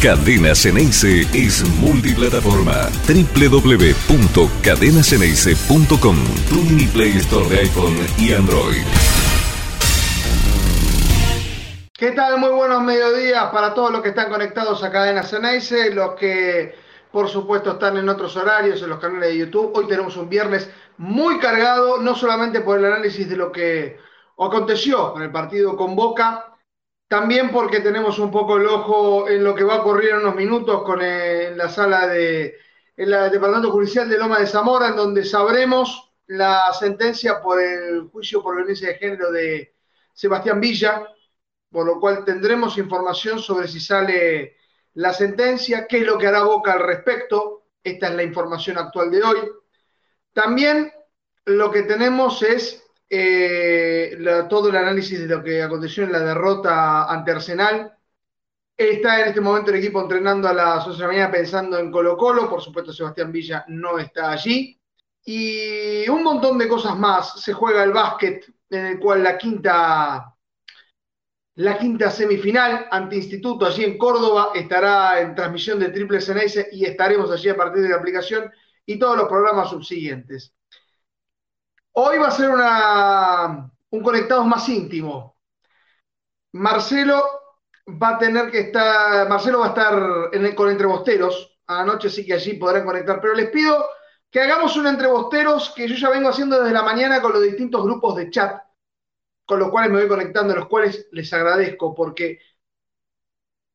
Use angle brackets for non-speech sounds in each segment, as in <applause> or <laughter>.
Cadena Ceneice es multiplataforma. www.cadenaceneice.com Tu mini Play Store de iPhone y Android. ¿Qué tal? Muy buenos mediodías para todos los que están conectados a Cadena Ceneice, los que por supuesto están en otros horarios, en los canales de YouTube. Hoy tenemos un viernes muy cargado, no solamente por el análisis de lo que aconteció con el partido con Boca, también porque tenemos un poco el ojo en lo que va a ocurrir en unos minutos con el, la sala de el Departamento Judicial de Loma de Zamora, en donde sabremos la sentencia por el juicio por violencia de género de Sebastián Villa, por lo cual tendremos información sobre si sale la sentencia, qué es lo que hará Boca al respecto. Esta es la información actual de hoy. También lo que tenemos es eh, todo el análisis de lo que aconteció en la derrota ante Arsenal. Está en este momento el equipo entrenando a las 11 de la mañana pensando en Colo Colo. Por supuesto, Sebastián Villa no está allí. Y un montón de cosas más. Se juega el básquet, en el cual la quinta, la quinta semifinal ante Instituto allí en Córdoba estará en transmisión de Triple CNS y estaremos allí a partir de la aplicación y todos los programas subsiguientes. Hoy va a ser un conectado más íntimo. Marcelo va a tener que estar, Marcelo va a estar en el, con entrebosteros. Anoche sí que allí podrán conectar, pero les pido que hagamos un entrebosteros que yo ya vengo haciendo desde la mañana con los distintos grupos de chat, con los cuales me voy conectando, los cuales les agradezco, porque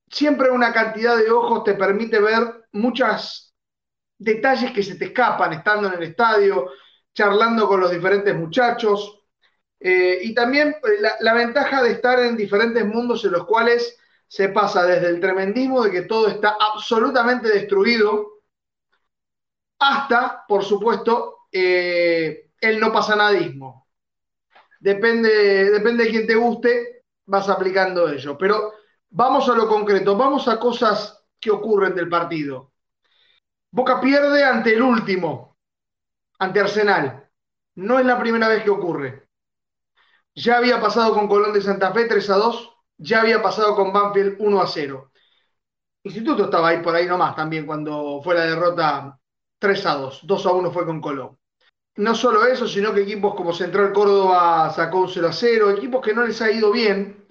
siempre una cantidad de ojos te permite ver muchos detalles que se te escapan estando en el estadio, charlando con los diferentes muchachos. Eh, y también eh, la, ventaja de estar en diferentes mundos en los cuales se pasa desde el tremendismo de que todo está absolutamente destruido hasta, por supuesto, eh, el no pasa nadismo. Depende, depende de quién te guste, vas aplicando ello. Pero vamos a lo concreto, vamos a cosas que ocurren del partido. Boca pierde ante el último, ante Arsenal. No es la primera vez que ocurre. Ya había pasado con Colón de Santa Fe 3 a 2, ya había pasado con Banfield 1 a 0. Instituto estaba ahí por ahí nomás también cuando fue la derrota 3 a 2, 2 a 1 fue con Colón. No solo eso, sino que equipos como Central Córdoba sacó un 0 a 0, equipos que no les ha ido bien,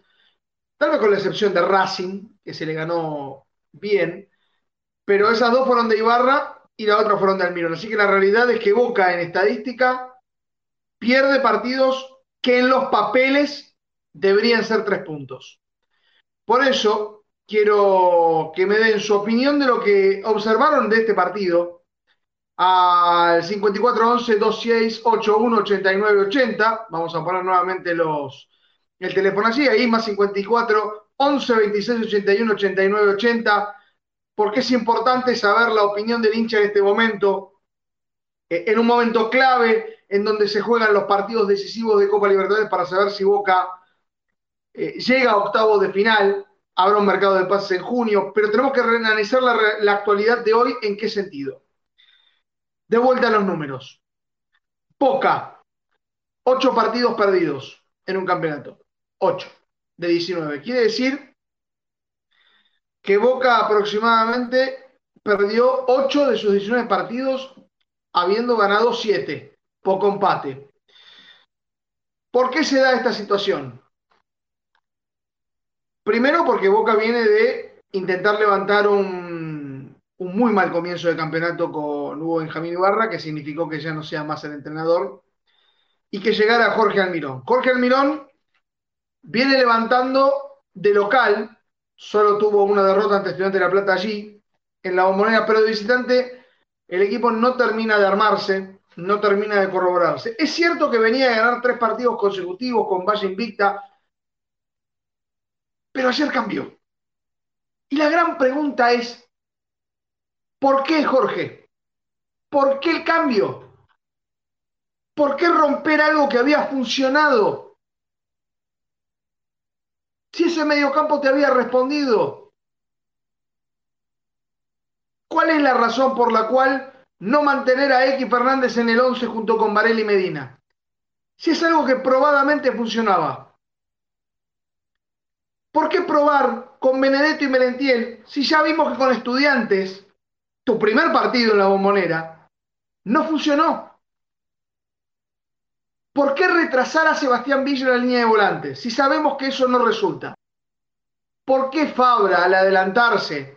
tal vez con la excepción de Racing, que se le ganó bien, pero esas dos fueron de Ibarra y la otra fueron de Almirón. Así que la realidad es que Boca en estadística pierde partidos que en los papeles deberían ser tres puntos. Por eso quiero que me den su opinión de lo que observaron de este partido al 5411 2681 8980. Vamos a poner nuevamente los el teléfono allí, ahí más 54 11 26 81 89 80 porque es importante saber la opinión del hincha en este momento, eh, en un momento clave en donde se juegan los partidos decisivos de Copa Libertadores para saber si Boca eh, llega a octavo de final, habrá un mercado de pases en junio, pero tenemos que analizar la, la actualidad de hoy en qué sentido. De vuelta a los números. Boca, ocho partidos perdidos en un campeonato. Ocho de 19. Quiere decir que Boca aproximadamente perdió 8 de sus 19 partidos, habiendo ganado 7, poco empate. ¿Por qué se da esta situación? Primero porque Boca viene de intentar levantar un, un muy mal comienzo de campeonato con Hugo Benjamín Ibarra, que significó que ya no sea más el entrenador, y que llegara Jorge Almirón. Jorge Almirón viene levantando de local solo tuvo una derrota ante Estudiante de La Plata allí, en la bombonera, pero de visitante el equipo no termina de armarse, no termina de corroborarse. Es cierto que venía a ganar tres partidos consecutivos con Valle Invicta, pero ayer cambió. Y la gran pregunta es, ¿por qué Jorge? ¿Por qué el cambio? ¿Por qué romper algo que había funcionado? Si ese mediocampo te había respondido, ¿cuál es la razón por la cual no mantener a X Fernández en el 11 junto con Varela y Medina? Si es algo que probadamente funcionaba. ¿Por qué probar con Benedetto y Merentiel si ya vimos que con estudiantes, tu primer partido en la bombonera, no funcionó? ¿Por qué retrasar a Sebastián Villa en la línea de volantes si sabemos que eso no resulta? ¿Por qué Fabra al adelantarse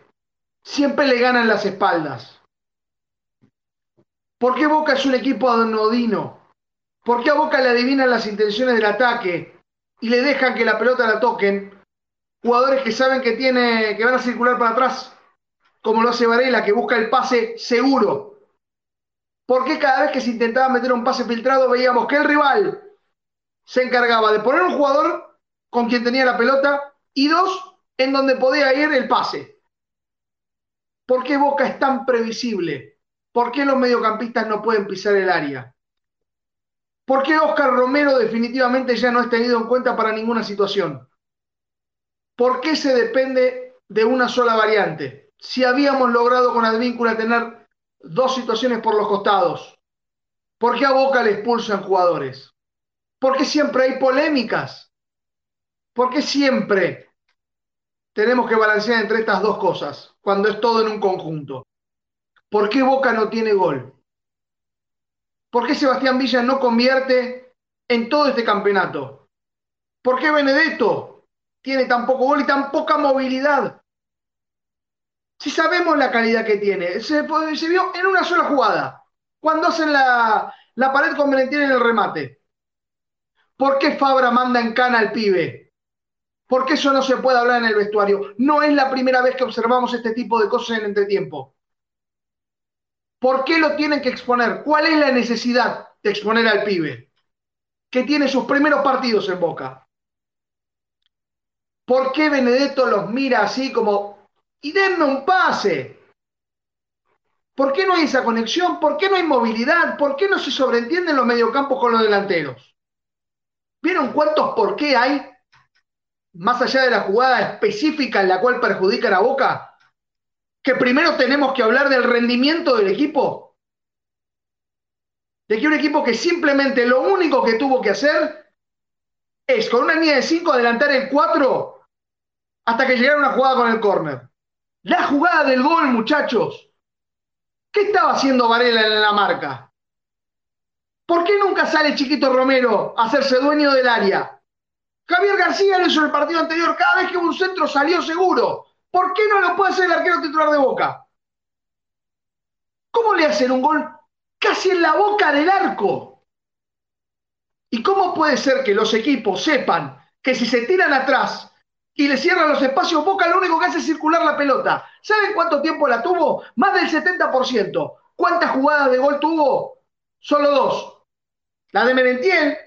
siempre le ganan las espaldas? ¿Por qué Boca es un equipo anodino? ¿Por qué a Boca le adivinan las intenciones del ataque y le dejan que la pelota la toquen jugadores que saben que, tiene, que van a circular para atrás? Como lo hace Varela, que busca el pase seguro. ¿Por qué cada vez que se intentaba meter un pase filtrado veíamos que el rival se encargaba de poner un jugador con quien tenía la pelota y dos en donde podía ir el pase? ¿Por qué Boca es tan previsible? ¿Por qué los mediocampistas no pueden pisar el área? ¿Por qué Oscar Romero definitivamente ya no es tenido en cuenta para ninguna situación? ¿Por qué se depende de una sola variante? Si habíamos logrado con Advíncula tener dos situaciones por los costados, ¿por qué a Boca le expulsan jugadores? ¿Por qué siempre hay polémicas? ¿Por qué siempre tenemos que balancear entre estas dos cosas cuando es todo en un conjunto? ¿Por qué Boca no tiene gol? ¿Por qué Sebastián Villa no convierte en todo este campeonato? ¿Por qué Benedetto tiene tan poco gol y tan poca movilidad? Si sabemos la calidad que tiene, se, vio en una sola jugada, cuando hacen la, la pared con Valentín en el remate. ¿Por qué Fabra manda en cana al pibe? ¿Por qué eso no se puede hablar en el vestuario? No es la primera vez que observamos este tipo de cosas en entretiempo. ¿Por qué lo tienen que exponer? ¿Cuál es la necesidad de exponer al pibe? Que tiene sus primeros partidos en Boca. ¿Por qué Benedetto los mira así como, y denme un pase? ¿Por qué no hay esa conexión? ¿Por qué no hay movilidad? ¿Por qué no se sobreentienden los mediocampos con los delanteros? ¿Vieron cuántos por qué hay? Más allá de la jugada específica en la cual perjudican a Boca, que primero tenemos que hablar del rendimiento del equipo. De que un equipo que simplemente lo único que tuvo que hacer es con una línea de 5 adelantar el 4 hasta que llegara una jugada con el córner. La jugada del gol, muchachos. ¿Qué estaba haciendo Varela en la marca? ¿Por qué nunca sale Chiquito Romero a hacerse dueño del área? Javier García lo hizo en el partido anterior. Cada vez que un centro salió seguro. ¿Por qué no lo puede hacer el arquero titular de Boca? ¿Cómo le hacen un gol casi en la boca del arco? ¿Y cómo puede ser que los equipos sepan que si se tiran atrás y le cierran los espacios. Boca lo único que hace es circular la pelota. ¿Saben cuánto tiempo la tuvo? Más del 70%. ¿Cuántas jugadas de gol tuvo? Solo dos. La de Merentiel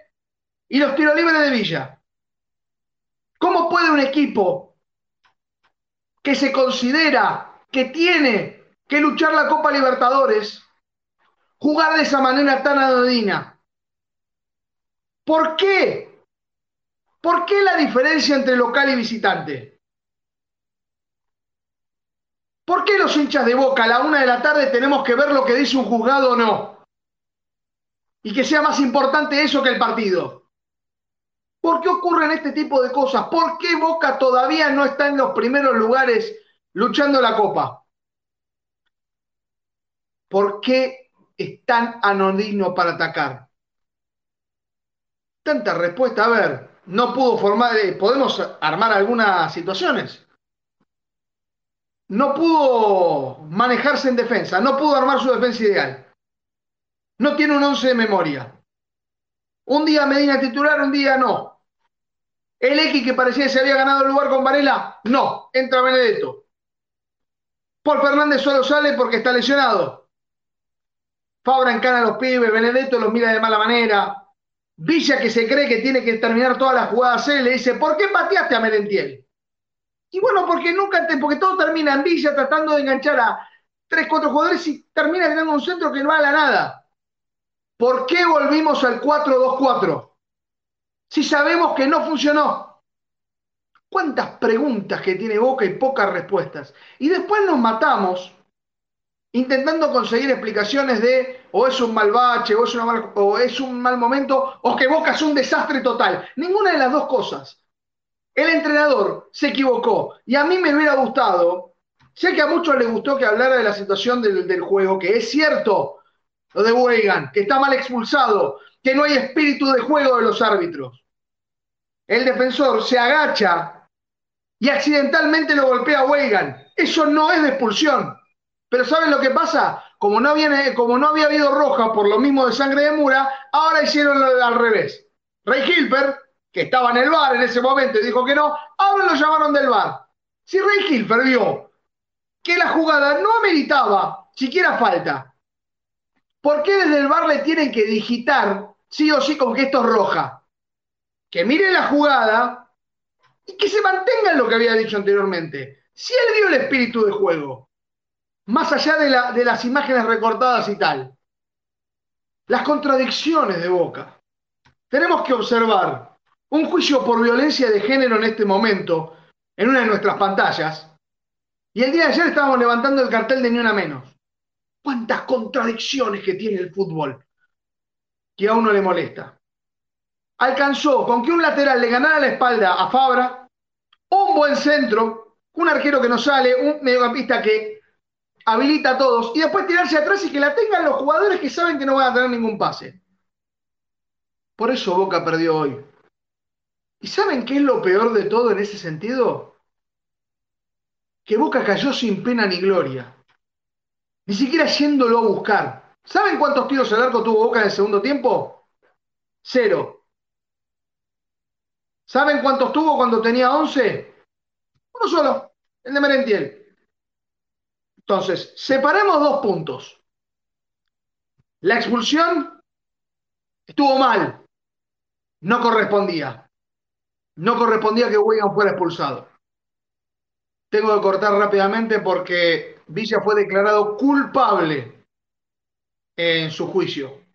y los tiros libres de Villa. ¿Cómo puede un equipo que se considera que tiene que luchar la Copa Libertadores jugar de esa manera tan anodina? ¿Por qué? ¿Por qué la diferencia entre local y visitante? ¿Por qué los hinchas de Boca a la una de la tarde tenemos que ver lo que dice un juzgado o no? Y que sea más importante eso que el partido. ¿Por qué ocurren este tipo de cosas? ¿Por qué Boca todavía no está en los primeros lugares luchando la copa? ¿Por qué es tan anodino para atacar? Tanta respuesta. A ver, no pudo formar, eh, podemos armar algunas situaciones. No pudo manejarse en defensa, no pudo armar su defensa ideal. No tiene un once de memoria. Un día Medina titular, un día no. El X que parecía que se había ganado el lugar con Varela, no, entra Benedetto. Paul Fernández solo sale porque está lesionado. Fabra encana a los pibes, Benedetto los mira de mala manera. Villa, que se cree que tiene que terminar todas las jugadas él, le dice, ¿por qué pateaste a Merentiel? Y bueno, porque nunca, te, porque todo termina en Villa tratando de enganchar a tres, cuatro jugadores y termina teniendo un centro que no va a nada. ¿Por qué volvimos al 4-2-4? Si sabemos que no funcionó. ¿Cuántas preguntas que tiene Boca y pocas respuestas? Y después nos matamos intentando conseguir explicaciones de o es un mal bache, o es, o es un mal momento, o que Boca es un desastre total. Ninguna de las dos cosas. El entrenador se equivocó y a mí me hubiera gustado, sé que a muchos les gustó que hablara de la situación del, del juego, que es cierto, lo de Weigan, que está mal expulsado, que no hay espíritu de juego de los árbitros. El defensor se agacha y accidentalmente lo golpea a. Eso no es de expulsión. Pero ¿saben lo que pasa? Como no, había, como no había habido roja por lo mismo de sangre de Mura, ahora hicieron al revés. Ray Hilfer, que estaba en el bar en ese momento y dijo que no, ahora lo llamaron del bar. Si Ray Hilfer vio que la jugada no ameritaba siquiera falta, ¿por qué desde el bar le tienen que digitar sí o sí con que esto es roja? Que miren la jugada y que se mantenga en lo que había dicho anteriormente. Si él vio el espíritu de juego, más allá de, la, de las imágenes recortadas y tal, las contradicciones de Boca. Tenemos que observar un juicio por violencia de género en este momento, en una de nuestras pantallas, y el día de ayer estábamos levantando el cartel de Ni Una Menos. ¿Cuántas contradicciones que tiene el fútbol que a uno le molesta? Alcanzó con que un lateral le ganara la espalda a Fabra, un buen centro, un arquero que no sale, un mediocampista que habilita a todos y después tirarse atrás y que la tengan los jugadores que saben que no van a tener ningún pase. Por eso Boca perdió hoy. ¿Y saben qué es lo peor de todo en ese sentido? Que Boca cayó sin pena ni gloria. Ni siquiera yéndolo a buscar. ¿Saben cuántos tiros al arco tuvo Boca en el segundo tiempo? Cero. ¿Saben cuántos tuvo cuando tenía 11? Uno solo, el de Merentiel. Entonces, separemos dos puntos. La expulsión estuvo mal, no correspondía. No correspondía que Wigan fuera expulsado. Tengo que cortar rápidamente porque Villa fue declarado culpable en su juicio.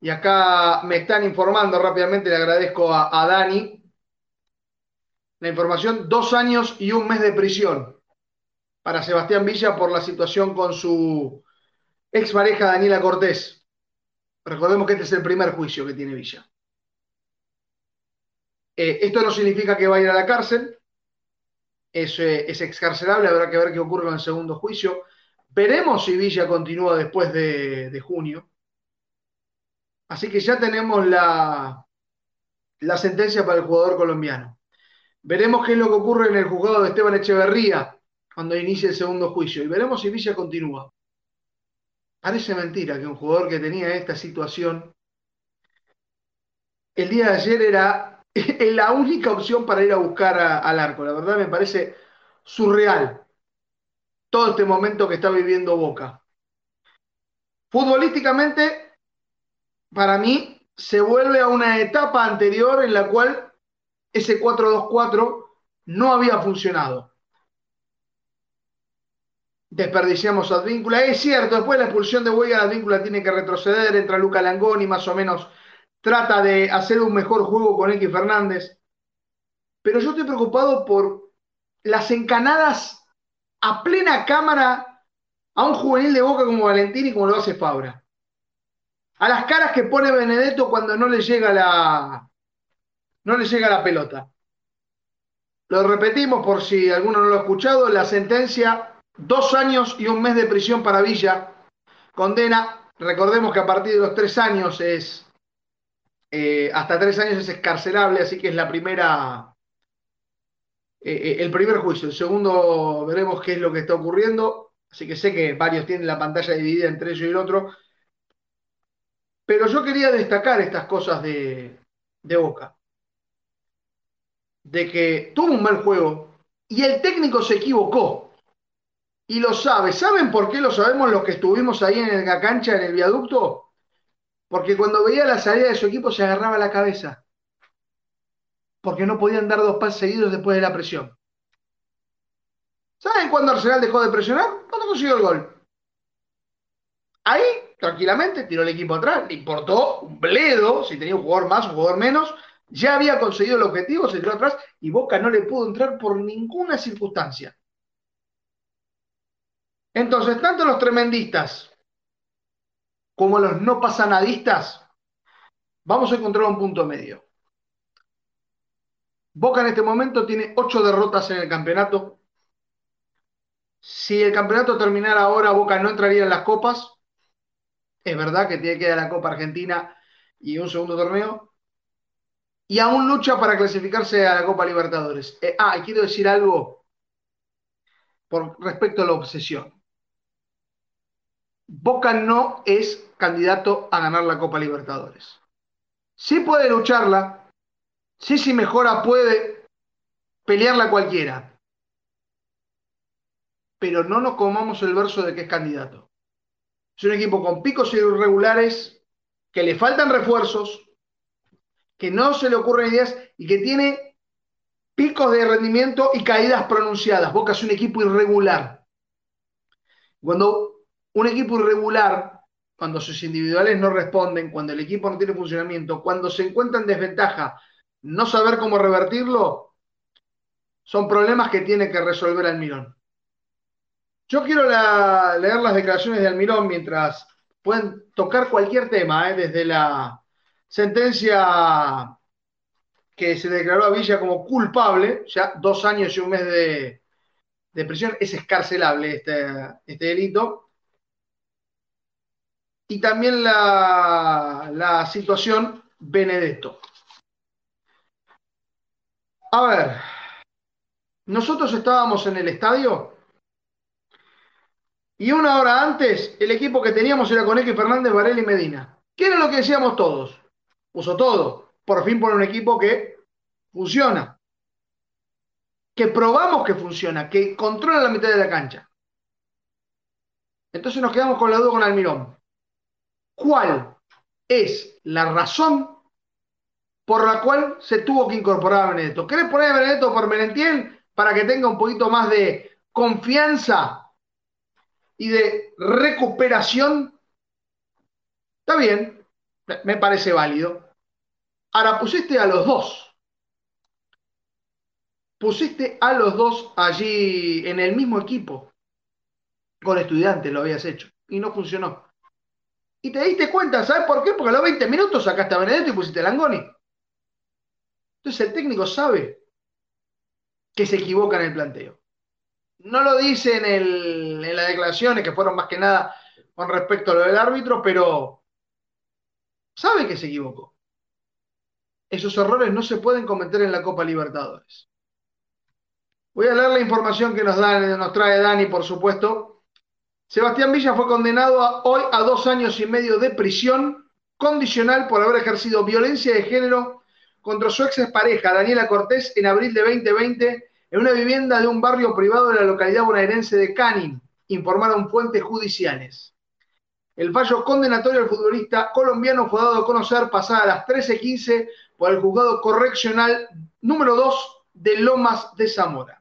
Y acá me están informando rápidamente, le agradezco a, a Dani la información, dos años y un mes de prisión para Sebastián Villa por la situación con su ex pareja Daniela Cortés. Recordemos que este es el primer juicio que tiene Villa. Eh, esto no significa que va a ir a la cárcel, es, eh, es, excarcelable, habrá que ver qué ocurre con el segundo juicio. Veremos si Villa continúa después de, de junio. Así que ya tenemos la, la sentencia para el jugador colombiano. Veremos qué es lo que ocurre en el juzgado de Esteban Echeverría, cuando inicie el segundo juicio y veremos si Villa continúa. Parece mentira que un jugador que tenía esta situación el día de ayer era <laughs> la única opción para ir a buscar al arco. La verdad me parece surreal todo este momento que está viviendo Boca. Futbolísticamente, para mí, se vuelve a una etapa anterior en la cual ese 4-2-4 no había funcionado desperdiciamos a Advíncula. Es cierto, después de la expulsión de Huelga, Advíncula tiene que retroceder, entra Luca Langoni, más o menos trata de hacer un mejor juego con X Fernández. Pero yo estoy preocupado por las encanadas a plena cámara a un juvenil de boca como Valentín y como lo hace Fabra. A las caras que pone Benedetto cuando no le llega la, no le llega la pelota. Lo repetimos por si alguno no lo ha escuchado, la sentencia Dos años y un mes de prisión para Villa. Condena, recordemos que a partir de los tres años es, eh, hasta tres años es escarcelable, así que es la primera, eh, eh, el primer juicio. El segundo veremos qué es lo que está ocurriendo. Así que sé que varios tienen la pantalla dividida entre ellos y el otro. Pero yo quería destacar estas cosas de, de Boca. De que tuvo un mal juego y el técnico se equivocó y lo sabe. ¿Saben por qué lo sabemos los que estuvimos ahí en la cancha, en el viaducto? Porque cuando veía la salida de su equipo se agarraba la cabeza. Porque no podían dar dos pases seguidos después de la presión. ¿Saben cuándo Arsenal dejó de presionar? Cuando consiguió el gol. Ahí, tranquilamente, tiró el equipo atrás. Le importó un bledo, si tenía un jugador más, un jugador menos. Ya había conseguido el objetivo, se tiró atrás y Boca no le pudo entrar por ninguna circunstancia. Entonces, tanto los tremendistas como los no pasanadistas, vamos a encontrar un punto medio. Boca en este momento tiene ocho derrotas en el campeonato. Si el campeonato terminara ahora, Boca no entraría en las copas. Es verdad que tiene que ir a la Copa Argentina y un segundo torneo. Y aún lucha para clasificarse a la Copa Libertadores. Eh, ah, quiero decir algo por respecto a la obsesión. Boca no es candidato a ganar la Copa Libertadores. Sí puede lucharla, sí si mejora puede pelearla cualquiera, pero no nos comamos el verso de que es candidato. Es un equipo con picos irregulares, que le faltan refuerzos, que no se le ocurren ideas y que tiene picos de rendimiento y caídas pronunciadas. Boca es un equipo irregular. Cuando un equipo irregular, cuando sus individuales no responden, cuando el equipo no tiene funcionamiento, cuando se encuentra en desventaja, no saber cómo revertirlo, son problemas que tiene que resolver Almirón. Yo quiero leer las declaraciones de Almirón mientras pueden tocar cualquier tema, ¿eh? desde la sentencia que se declaró a Villa como culpable, ya dos años y un mes de, prisión, es escarcelable este, este delito, y también la, situación Benedetto. A ver, nosotros estábamos en el estadio y una hora antes el equipo que teníamos era Conejo Fernández, Varela y Medina. ¿Qué era lo que decíamos todos? Puso todo. Por fin por un equipo que funciona. Que probamos que funciona, que controla la mitad de la cancha. Entonces nos quedamos con la duda con Almirón cuál es la razón por la cual se tuvo que incorporar a Benedetto. ¿Querés poner a Benedetto por Merentiel para que tenga un poquito más de confianza y de recuperación? Está bien, me parece válido. Ahora pusiste a los dos. Pusiste a los dos allí en el mismo equipo. Con estudiantes lo habías hecho y no funcionó. Y te diste cuenta, ¿sabes por qué? Porque a los 20 minutos sacaste a Benedetto y pusiste Langoni. Entonces el técnico sabe que se equivoca en el planteo. No lo dice en, en las declaraciones, que fueron más que nada con respecto a lo del árbitro, pero sabe que se equivocó. Esos errores no se pueden cometer en la Copa Libertadores. Voy a leer la información que nos, nos trae Dani, por supuesto, Sebastián Villa fue condenado hoy a dos años y medio de prisión condicional por haber ejercido violencia de género contra su ex pareja, Daniela Cortés, en abril de 2020 en una vivienda de un barrio privado de la localidad bonaerense de Canin, informaron fuentes judiciales. El fallo condenatorio al futbolista colombiano fue dado a conocer pasadas las 13:15 por el juzgado correccional número 2 de Lomas de Zamora.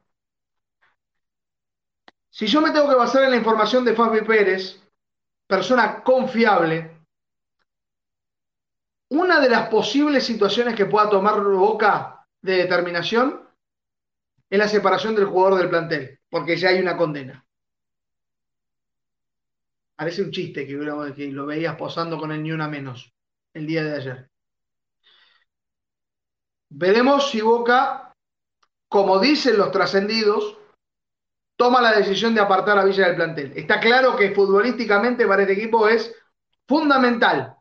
Si yo me tengo que basar en la información de Fabi Pérez, persona confiable, una de las posibles situaciones que pueda tomar Boca de determinación es la separación del jugador del plantel, porque ya hay una condena. Parece un chiste que, lo veías posando con el ni una menos el día de ayer. Veremos si Boca, como dicen los trascendidos, toma la decisión de apartar a Villa del plantel. Está claro que futbolísticamente para este equipo es fundamental.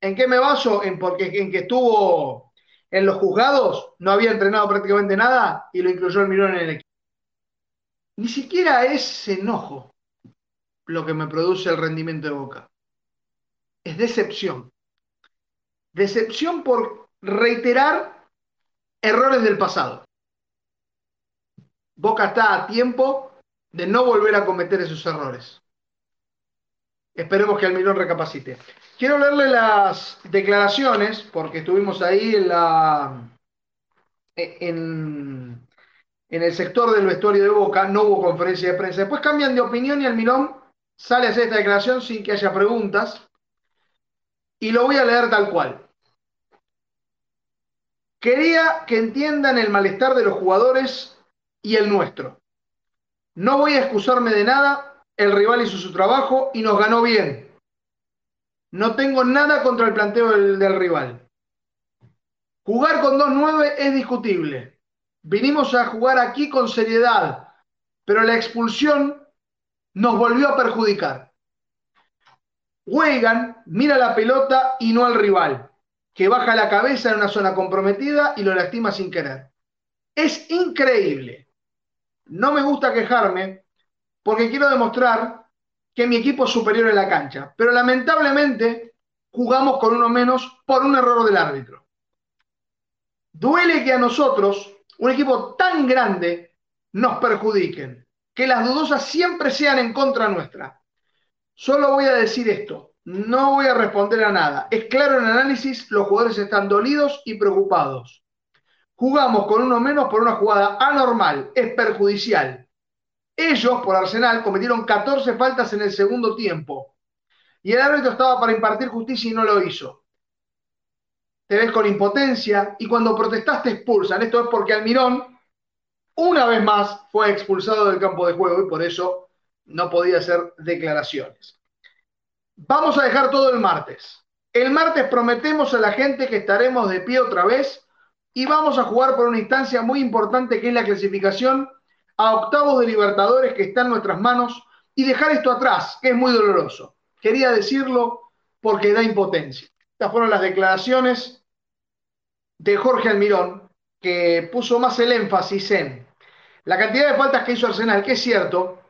¿En qué me baso? En, porque, en que estuvo en los juzgados, no había entrenado prácticamente nada y lo incluyó el Mirón en el equipo. Ni siquiera es enojo lo que me produce el rendimiento de Boca. Es decepción. Decepción por reiterar errores del pasado. Boca está a tiempo de no volver a cometer esos errores. Esperemos que Almirón recapacite. Quiero leerle las declaraciones, porque estuvimos ahí. En, en el sector del vestuario de Boca, no hubo conferencia de prensa. Después cambian de opinión y Almirón sale a hacer esta declaración sin que haya preguntas. Y lo voy a leer tal cual. Quería que entiendan el malestar de los jugadores y el nuestro. No voy a excusarme de nada, el rival hizo su trabajo y nos ganó bien. No tengo nada contra el planteo del, rival. Jugar con 2-9 es discutible. vinimos a jugar aquí con seriedad, pero la expulsión nos volvió a perjudicar. Weigand mira la pelota y no al rival, que baja la cabeza en una zona comprometida y lo lastima sin querer. Es increíble. No me gusta quejarme porque quiero demostrar que mi equipo es superior en la cancha, pero lamentablemente jugamos con uno menos por un error del árbitro. Duele que a nosotros, un equipo tan grande, nos perjudiquen, que las dudosas siempre sean en contra nuestra. Solo voy a decir esto, no voy a responder a nada. Es claro en análisis, los jugadores están dolidos y preocupados. Jugamos con uno menos por una jugada anormal, es perjudicial. Ellos, por Arsenal, cometieron 14 faltas en el segundo tiempo. Y el árbitro estaba para impartir justicia y no lo hizo. Te ves con impotencia y cuando protestas te expulsan. Esto es porque Almirón, una vez más, fue expulsado del campo de juego y por eso no podía hacer declaraciones. Vamos a dejar todo el martes. El martes prometemos a la gente que estaremos de pie otra vez y vamos a jugar por una instancia muy importante que es la clasificación a octavos de Libertadores que está en nuestras manos y dejar esto atrás, que es muy doloroso. Quería decirlo porque da impotencia. Estas fueron las declaraciones de Jorge Almirón, que puso más el énfasis en la cantidad de faltas que hizo Arsenal, que es cierto,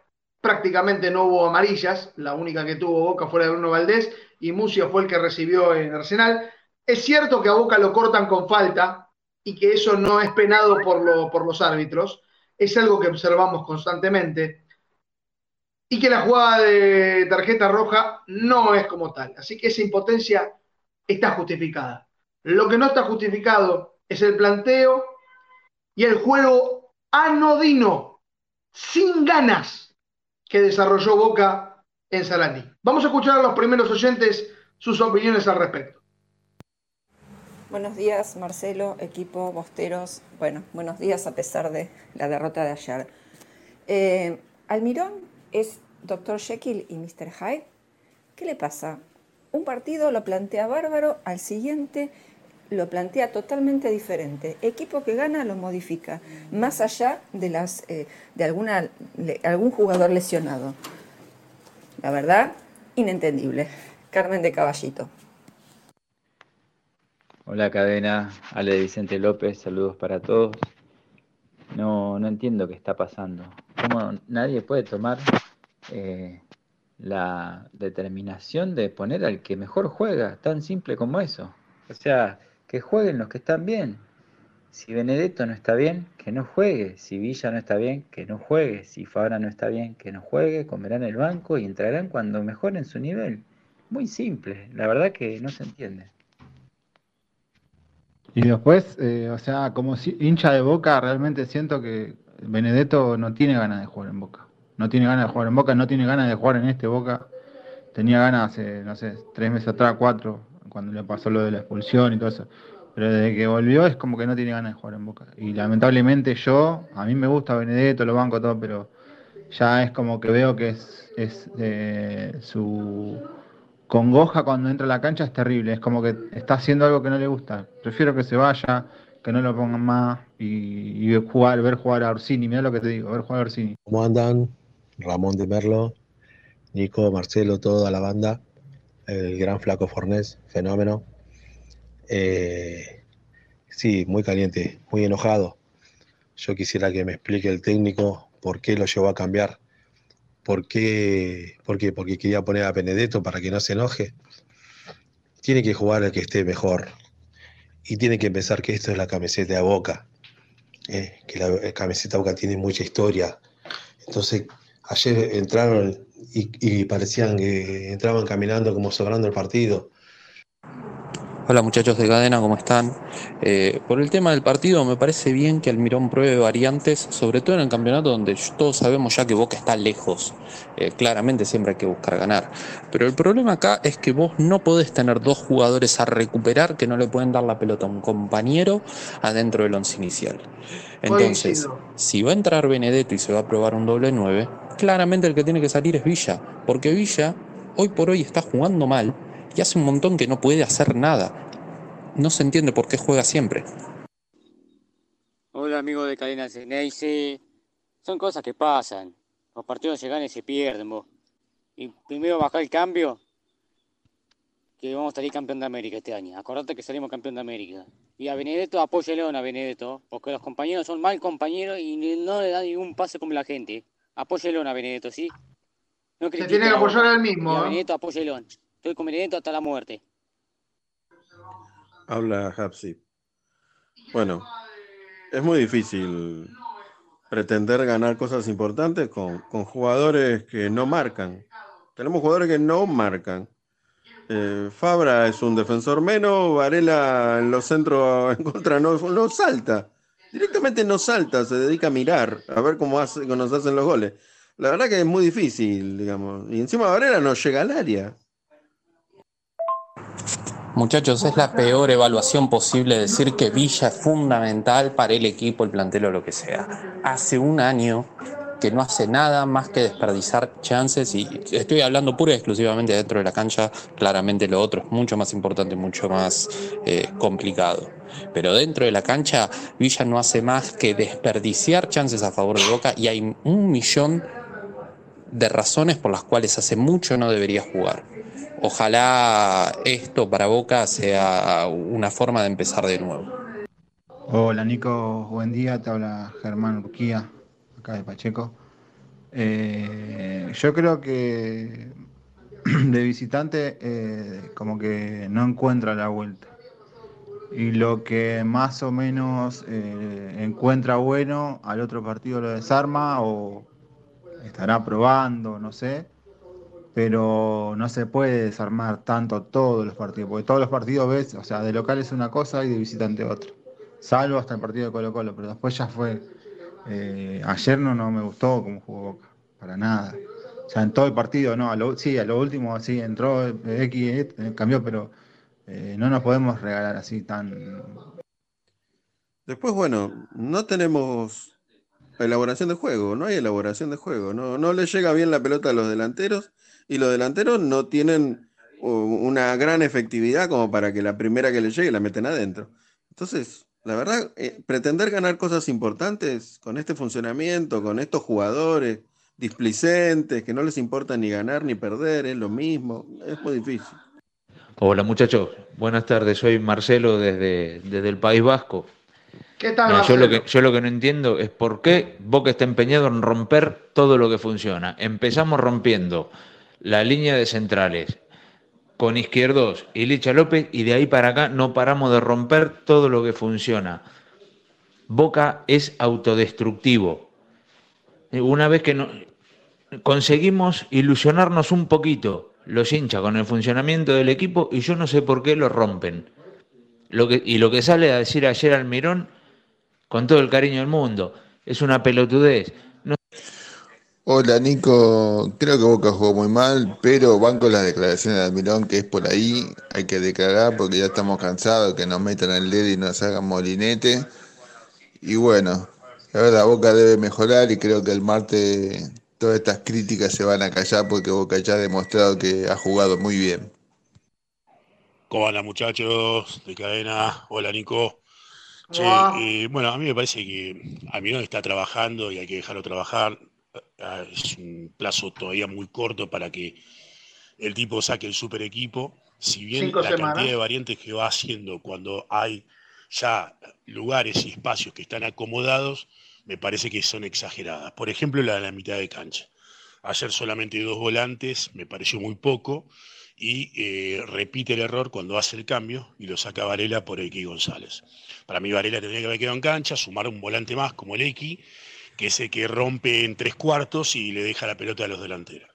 prácticamente no hubo amarillas, la única que tuvo Boca fuera de Bruno Valdés y Musia fue el que recibió en Arsenal. Es cierto que a Boca lo cortan con falta y que eso no es penado por, los árbitros, es algo que observamos constantemente y que la jugada de tarjeta roja no es como tal. Así que esa impotencia está justificada. Lo que no está justificado es el planteo y el juego anodino, sin ganas que desarrolló Boca en Sarandí. Vamos a escuchar a los primeros oyentes sus opiniones al respecto. Buenos días, Marcelo, equipo, bosteros. Bueno, buenos días a pesar de la derrota de ayer. Eh, Almirón es Dr. Jekyll y Mr. Hyde. ¿Qué le pasa? Un partido lo plantea bárbaro, al siguiente lo plantea totalmente diferente. Equipo que gana lo modifica, más allá de, las, eh, de alguna, algún jugador lesionado. La verdad, inentendible. Carmen de Caballito. Hola cadena, Ale Vicente López, saludos para todos. No, no entiendo qué está pasando. ¿Cómo nadie puede tomar eh, la determinación de poner al que mejor juega? Tan simple como eso. O sea, que jueguen los que están bien. Si Benedetto no está bien, que no juegue. Si Villa no está bien, que no juegue. Si Fabra no está bien, que no juegue. Comerán el banco y entrarán cuando mejoren su nivel. Muy simple. La verdad que no se entiende. Y después, eh, o sea, como hincha de Boca, realmente siento que Benedetto no tiene ganas de jugar en Boca. No tiene ganas de jugar en Boca, no tiene ganas de jugar en este Boca. Tenía ganas hace, no sé, tres meses atrás, cuatro, cuando le pasó lo de la expulsión y todo eso. Pero desde que volvió es como que no tiene ganas de jugar en Boca. Y lamentablemente yo, a mí me gusta Benedetto, lo banco todo, pero ya es como que veo que es, es eh, su congoja cuando entra a la cancha es terrible. Es como que está haciendo algo que no le gusta. Prefiero que se vaya, que no lo pongan más y, jugar, ver jugar a Orsini. Mira lo que te digo, ver jugar a Orsini. ¿Cómo andan? Ramón de Merlo, Nico, Marcelo, toda la banda el gran flaco Fornés, fenómeno. Eh, sí, muy caliente, muy enojado. Yo quisiera que me explique el técnico por qué lo llevó a cambiar. ¿Por qué? ¿Por qué? Porque quería poner a Benedetto para que no se enoje. Tiene que jugar el que esté mejor. Y tiene que pensar que esto es la camiseta de Boca. Eh, que la camiseta de Boca tiene mucha historia. Entonces, ayer entraron y, parecían que entraban caminando como sobrando el partido. Hola muchachos de cadena, ¿cómo están? Eh, por el tema del partido, me parece bien que Almirón pruebe variantes, sobre todo en el campeonato donde todos sabemos ya que Boca está lejos. Eh, claramente siempre hay que buscar ganar. Pero el problema acá es que vos no podés tener dos jugadores a recuperar que no le pueden dar la pelota a un compañero adentro del once inicial. Entonces, si va a entrar Benedetto y se va a probar un doble 9, claramente el que tiene que salir es Villa, porque Villa hoy por hoy está jugando mal y hace un montón que no puede hacer nada. No se entiende por qué juega siempre. Hola amigos de Cadena Ceneice. Son cosas que pasan. Los partidos se ganan y se pierden vos. Y primero bajar el cambio, que vamos a salir campeón de América este año. Acordate que salimos campeón de América. Y a Benedetto, apóyelo a Benedetto, porque los compañeros son mal compañeros y no le dan ningún pase como la gente. Apóyelo a Benedetto, ¿sí? No Se tiene que apoyar al mismo. Y a. Benedetto, apóyelo. Estoy con hasta la muerte. Habla Hapsi. Bueno, es muy difícil pretender ganar cosas importantes con, con, jugadores que no marcan. Tenemos jugadores que no marcan. Eh, Fabra es un defensor menos, Varela en los centros <laughs> en contra no, no, salta. Directamente no salta, se dedica a mirar, a ver cómo hace, nos hacen los goles. La verdad que es muy difícil, digamos. Y encima Varela no llega al área. Muchachos, es la peor evaluación posible decir que Villa es fundamental para el equipo, el plantel o lo que sea. Hace un año que no hace nada más que desperdiciar chances y estoy hablando pura y exclusivamente dentro de la cancha, claramente lo otro es mucho más importante, mucho más eh, complicado. Pero dentro de la cancha Villa no hace más que desperdiciar chances a favor de Boca y hay un millón de razones por las cuales hace mucho no debería jugar. Ojalá esto para Boca sea una forma de empezar de nuevo. Hola Nico, buen día, te habla Germán Urquía, acá de Pacheco. Eh, yo creo que <clears throat> de visitante eh, como que no encuentra la vuelta. Y lo que más o menos eh, encuentra bueno, al otro partido lo desarma o estará probando, no sé pero no se puede desarmar tanto todos los partidos, porque todos los partidos ves, o sea, de local es una cosa y de visitante otra, salvo hasta el partido de Colo Colo, pero después ya fue, eh, ayer no, no me gustó como jugó Boca, para nada. O sea, en todo el partido, no, sí, a lo último sí entró X, eh, cambió, pero eh, no nos podemos regalar así tan... Después, bueno, no tenemos elaboración de juego, no hay elaboración de juego, no, no le llega bien la pelota a los delanteros y los delanteros no tienen una gran efectividad como para que la primera que les llegue la meten adentro. Entonces, la verdad, eh, pretender ganar cosas importantes con este funcionamiento, con estos jugadores displicentes, que no les importa ni ganar ni perder, es lo mismo, es muy difícil. Hola muchachos, buenas tardes, soy Marcelo desde, desde el País Vasco. ¿Qué tal? yo, lo que, yo lo que no entiendo es por qué Boca está empeñado en romper todo lo que funciona. Empezamos rompiendo la línea de centrales con Izquierdos y Licha López y de ahí para acá no paramos de romper todo lo que funciona. Boca es autodestructivo. Una vez que no, conseguimos ilusionarnos un poquito los hinchas con el funcionamiento del equipo y yo no sé por qué lo rompen. Lo que, y lo que sale a decir ayer Almirón, con todo el cariño del mundo, es una pelotudez. Hola Nico, creo que Boca jugó muy mal, pero van con las declaraciones de Almirón, que es por ahí, hay que declarar porque ya estamos cansados que nos metan el dedo y nos hagan molinete. Y bueno, la verdad Boca debe mejorar y creo que el martes todas estas críticas se van a callar porque Boca ya ha demostrado que ha jugado muy bien. ¿Cómo andan muchachos de cadena? Hola Nico. Eh, bueno, a mí me parece que Almirón está trabajando y hay que dejarlo trabajar es un plazo todavía muy corto para que el tipo saque el super equipo. Si bien la cantidad de variantes que va haciendo cuando hay ya lugares y espacios que están acomodados, me parece que son exageradas. Por ejemplo, la de la mitad de cancha. Ayer solamente dos volantes, me pareció muy poco, y eh, repite el error cuando hace el cambio y lo saca Varela por X González. Para mí Varela tendría que haber quedado en cancha, sumar un volante más como el X que es el que rompe en tres cuartos y le deja la pelota a los delanteros.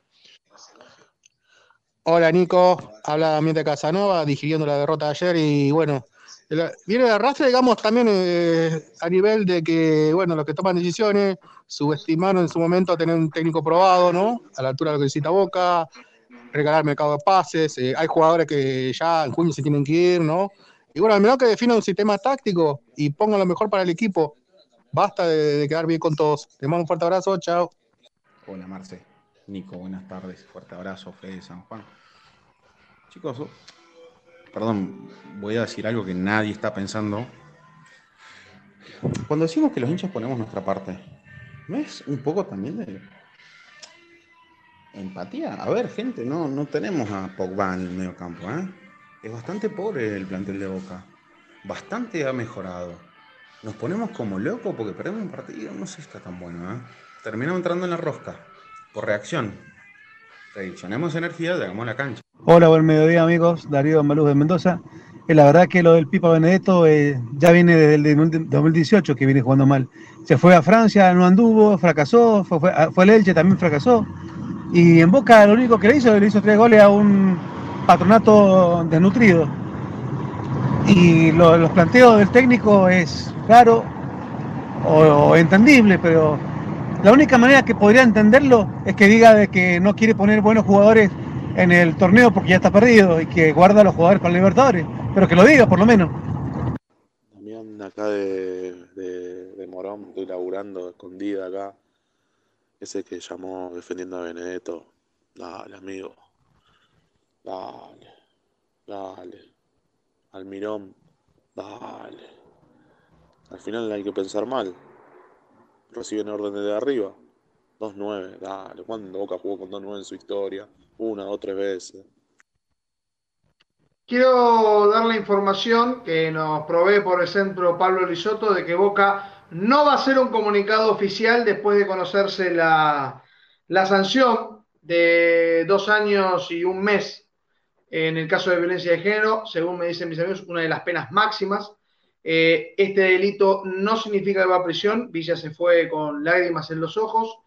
Hola Nico, habla de Casanova, digiriendo la derrota de ayer y bueno, viene de arrastre, digamos, también eh, a nivel de que, bueno, los que toman decisiones subestimaron en su momento a tener un técnico probado, ¿no? A la altura de lo que necesita Boca, regalar mercado de pases, eh, hay jugadores que ya en junio se tienen que ir, ¿no? Y bueno, al menos que defina un sistema táctico y pongan lo mejor para el equipo. Basta de, quedar bien con todos. Te mando un fuerte abrazo, chao. Hola Marce, Nico, buenas tardes, fuerte abrazo, Fede San Juan. Chicos, perdón, voy a decir algo que nadie está pensando. cuando decimos que los hinchas ponemos nuestra parte, ¿no es un poco también de empatía? A ver, gente, no, no tenemos a Pogba en el medio campo, ¿eh? Es bastante pobre el plantel de Boca. Bastante ha mejorado. Nos ponemos como locos porque perdemos un partido, no sé si está tan bueno, ¿eh? Terminamos entrando en la rosca, por reacción. Reaccionemos energía, hagamos la cancha. Hola, buen mediodía amigos, Darío Maluz de Mendoza. Eh, la verdad que lo del Pipa Benedetto eh, ya viene desde el 2018 que viene jugando mal. Se fue a Francia, no anduvo, fracasó, fue, fue, fue el Elche, también fracasó. Y en Boca lo único que le hizo, le hizo tres goles a un patronato desnutrido. Y lo- los planteos del técnico es raro o, entendible, pero la única manera que podría entenderlo es que diga de que no quiere poner buenos jugadores en el torneo porque ya está perdido y que guarda a los jugadores para Libertadores, pero que lo diga por lo menos. Damián, acá de, de, de Morón, estoy laburando escondida acá. Ese que llamó defendiendo a Benedetto. Dale, amigo. Dale. Dale. Almirón. Dale. Al final hay que pensar mal. Reciben órdenes de arriba. 2-9. Dale. ¿Cuándo Boca jugó con 2-9 en su historia? Una, dos, tres veces. Quiero dar la información que nos provee por el centro Pablo Risotto de que Boca no va a hacer un comunicado oficial después de conocerse la, la sanción de dos años y un mes en el caso de violencia de género, según me dicen mis amigos, una de las penas máximas. Eh, este delito no significa que va a prisión, Villa se fue con lágrimas en los ojos.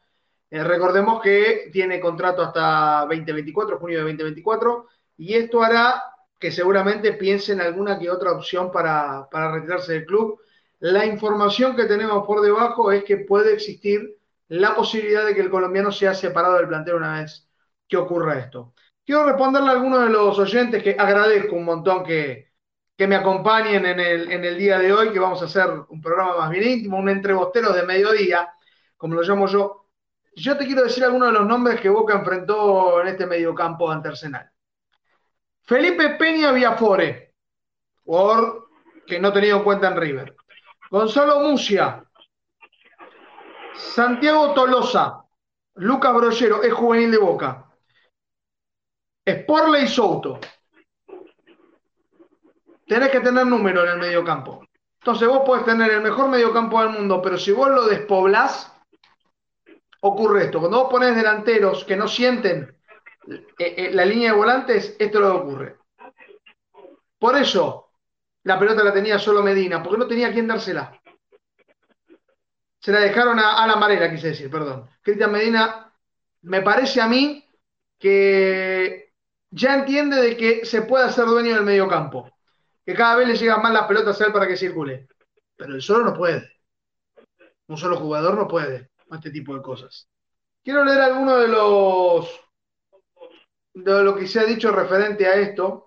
Eh, recordemos que tiene contrato hasta 2024, junio de 2024, y esto hará que seguramente piense en alguna que otra opción para, para retirarse del club. La información que tenemos por debajo es que puede existir la posibilidad de que el colombiano sea separado del plantel una vez que ocurra esto. Quiero responderle a algunos de los oyentes que agradezco un montón que, que me acompañen en el, en el día de hoy, que vamos a hacer un programa más bien íntimo, un entrebosteros de mediodía, como lo llamo yo. Yo te quiero decir algunos de los nombres que Boca enfrentó en este mediocampo ante Arsenal. Felipe Peña Viafore, jugador que no tenido en cuenta en River. Gonzalo Musia, Santiago Tolosa, Lucas Brollero, es juvenil de Boca. Sporley Souto. Tenés que tener número en el mediocampo. Entonces vos podés tener el mejor mediocampo del mundo, pero si vos lo despoblás, ocurre esto. Cuando vos ponés delanteros que no sienten eh, eh, la línea de volantes, esto es lo ocurre. Por eso la pelota la tenía solo Medina, porque no tenía a quién dársela. Se la dejaron a Alan Varela, quise decir, perdón. Cristian Medina, me parece a mí que ya entiende de que se puede hacer dueño del mediocampo. Que cada vez le llegan más las pelotas a él para que circule. Pero él solo no puede. Un solo jugador no puede con este tipo de cosas. Quiero leer algunos de los de lo que se ha dicho referente a esto.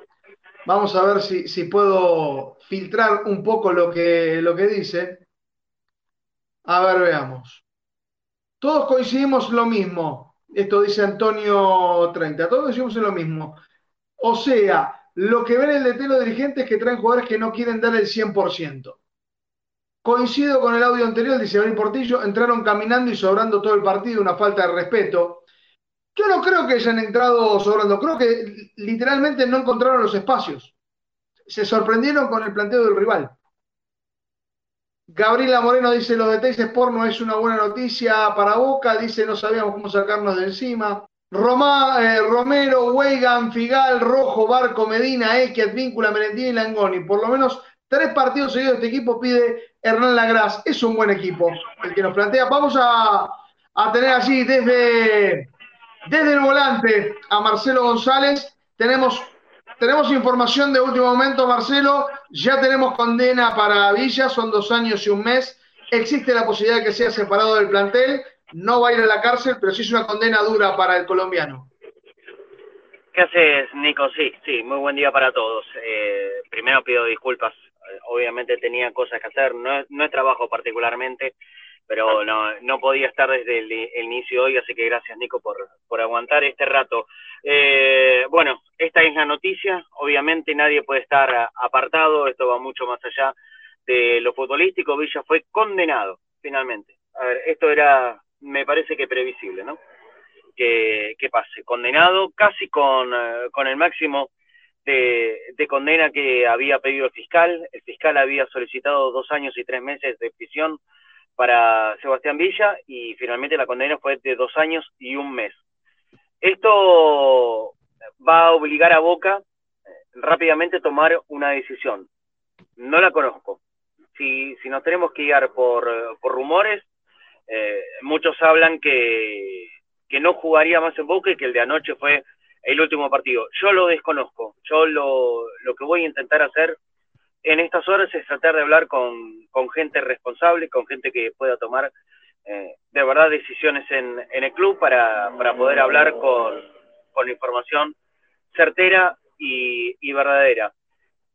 Vamos a ver si, si puedo filtrar un poco lo que, lo que dice. A ver, veamos. Todos coincidimos lo mismo. Esto dice Antonio 30. Todos en lo mismo. O sea, lo que ven el DT los dirigentes es que traen jugadores que no quieren dar el 100%. Coincido con el audio anterior, dice Marín Portillo, entraron caminando y sobrando todo el partido, una falta de respeto. Yo no creo que hayan entrado sobrando, creo que literalmente no encontraron los espacios. Se sorprendieron con el planteo del rival. Gabriela Moreno dice, los detalles Sport no es una buena noticia para Boca, dice, no sabíamos cómo sacarnos de encima. Roma, eh, Romero, Weigan, Figal, Rojo, Barco, Medina, Equiat, Víncula, Merendía y Langoni. Por lo menos tres partidos seguidos este equipo pide Hernán Lagras. Es un buen equipo el que nos plantea. Vamos a, a tener allí desde, desde el volante a Marcelo González. Tenemos, tenemos información de último momento, Marcelo. Ya tenemos condena para Villa, son dos años y un mes. Existe la posibilidad de que sea separado del plantel. No va a ir a la cárcel, pero sí es una condena dura para el colombiano. ¿Qué haces, Nico? Sí, sí, muy buen día para todos. Eh, primero pido disculpas, eh, obviamente tenía cosas que hacer, no no es trabajo particularmente, pero no, no podía estar desde el, el inicio hoy, así que gracias, Nico, por, por aguantar este rato. Eh, bueno, esta es la noticia, obviamente nadie puede estar apartado, esto va mucho más allá de lo futbolístico, Villa fue condenado, finalmente. A ver, esto era, me parece que previsible, ¿no? Que, que pase. Condenado casi con, eh, con el máximo de, de, condena que había pedido el fiscal. El fiscal había solicitado dos años y tres meses de prisión para Sebastián Villa y finalmente la condena fue de dos años y un mes. Esto va a obligar a Boca eh, rápidamente a tomar una decisión. No la conozco. Si, si nos tenemos que guiar por, por rumores, eh, muchos hablan que, que no jugaría más en Boca y que el de anoche fue el último partido. Yo lo desconozco. Yo lo, lo que voy a intentar hacer en estas horas es tratar de hablar con, con gente responsable, con gente que pueda tomar eh, de verdad decisiones en, en el club para, para poder hablar con, con información certera y, y verdadera.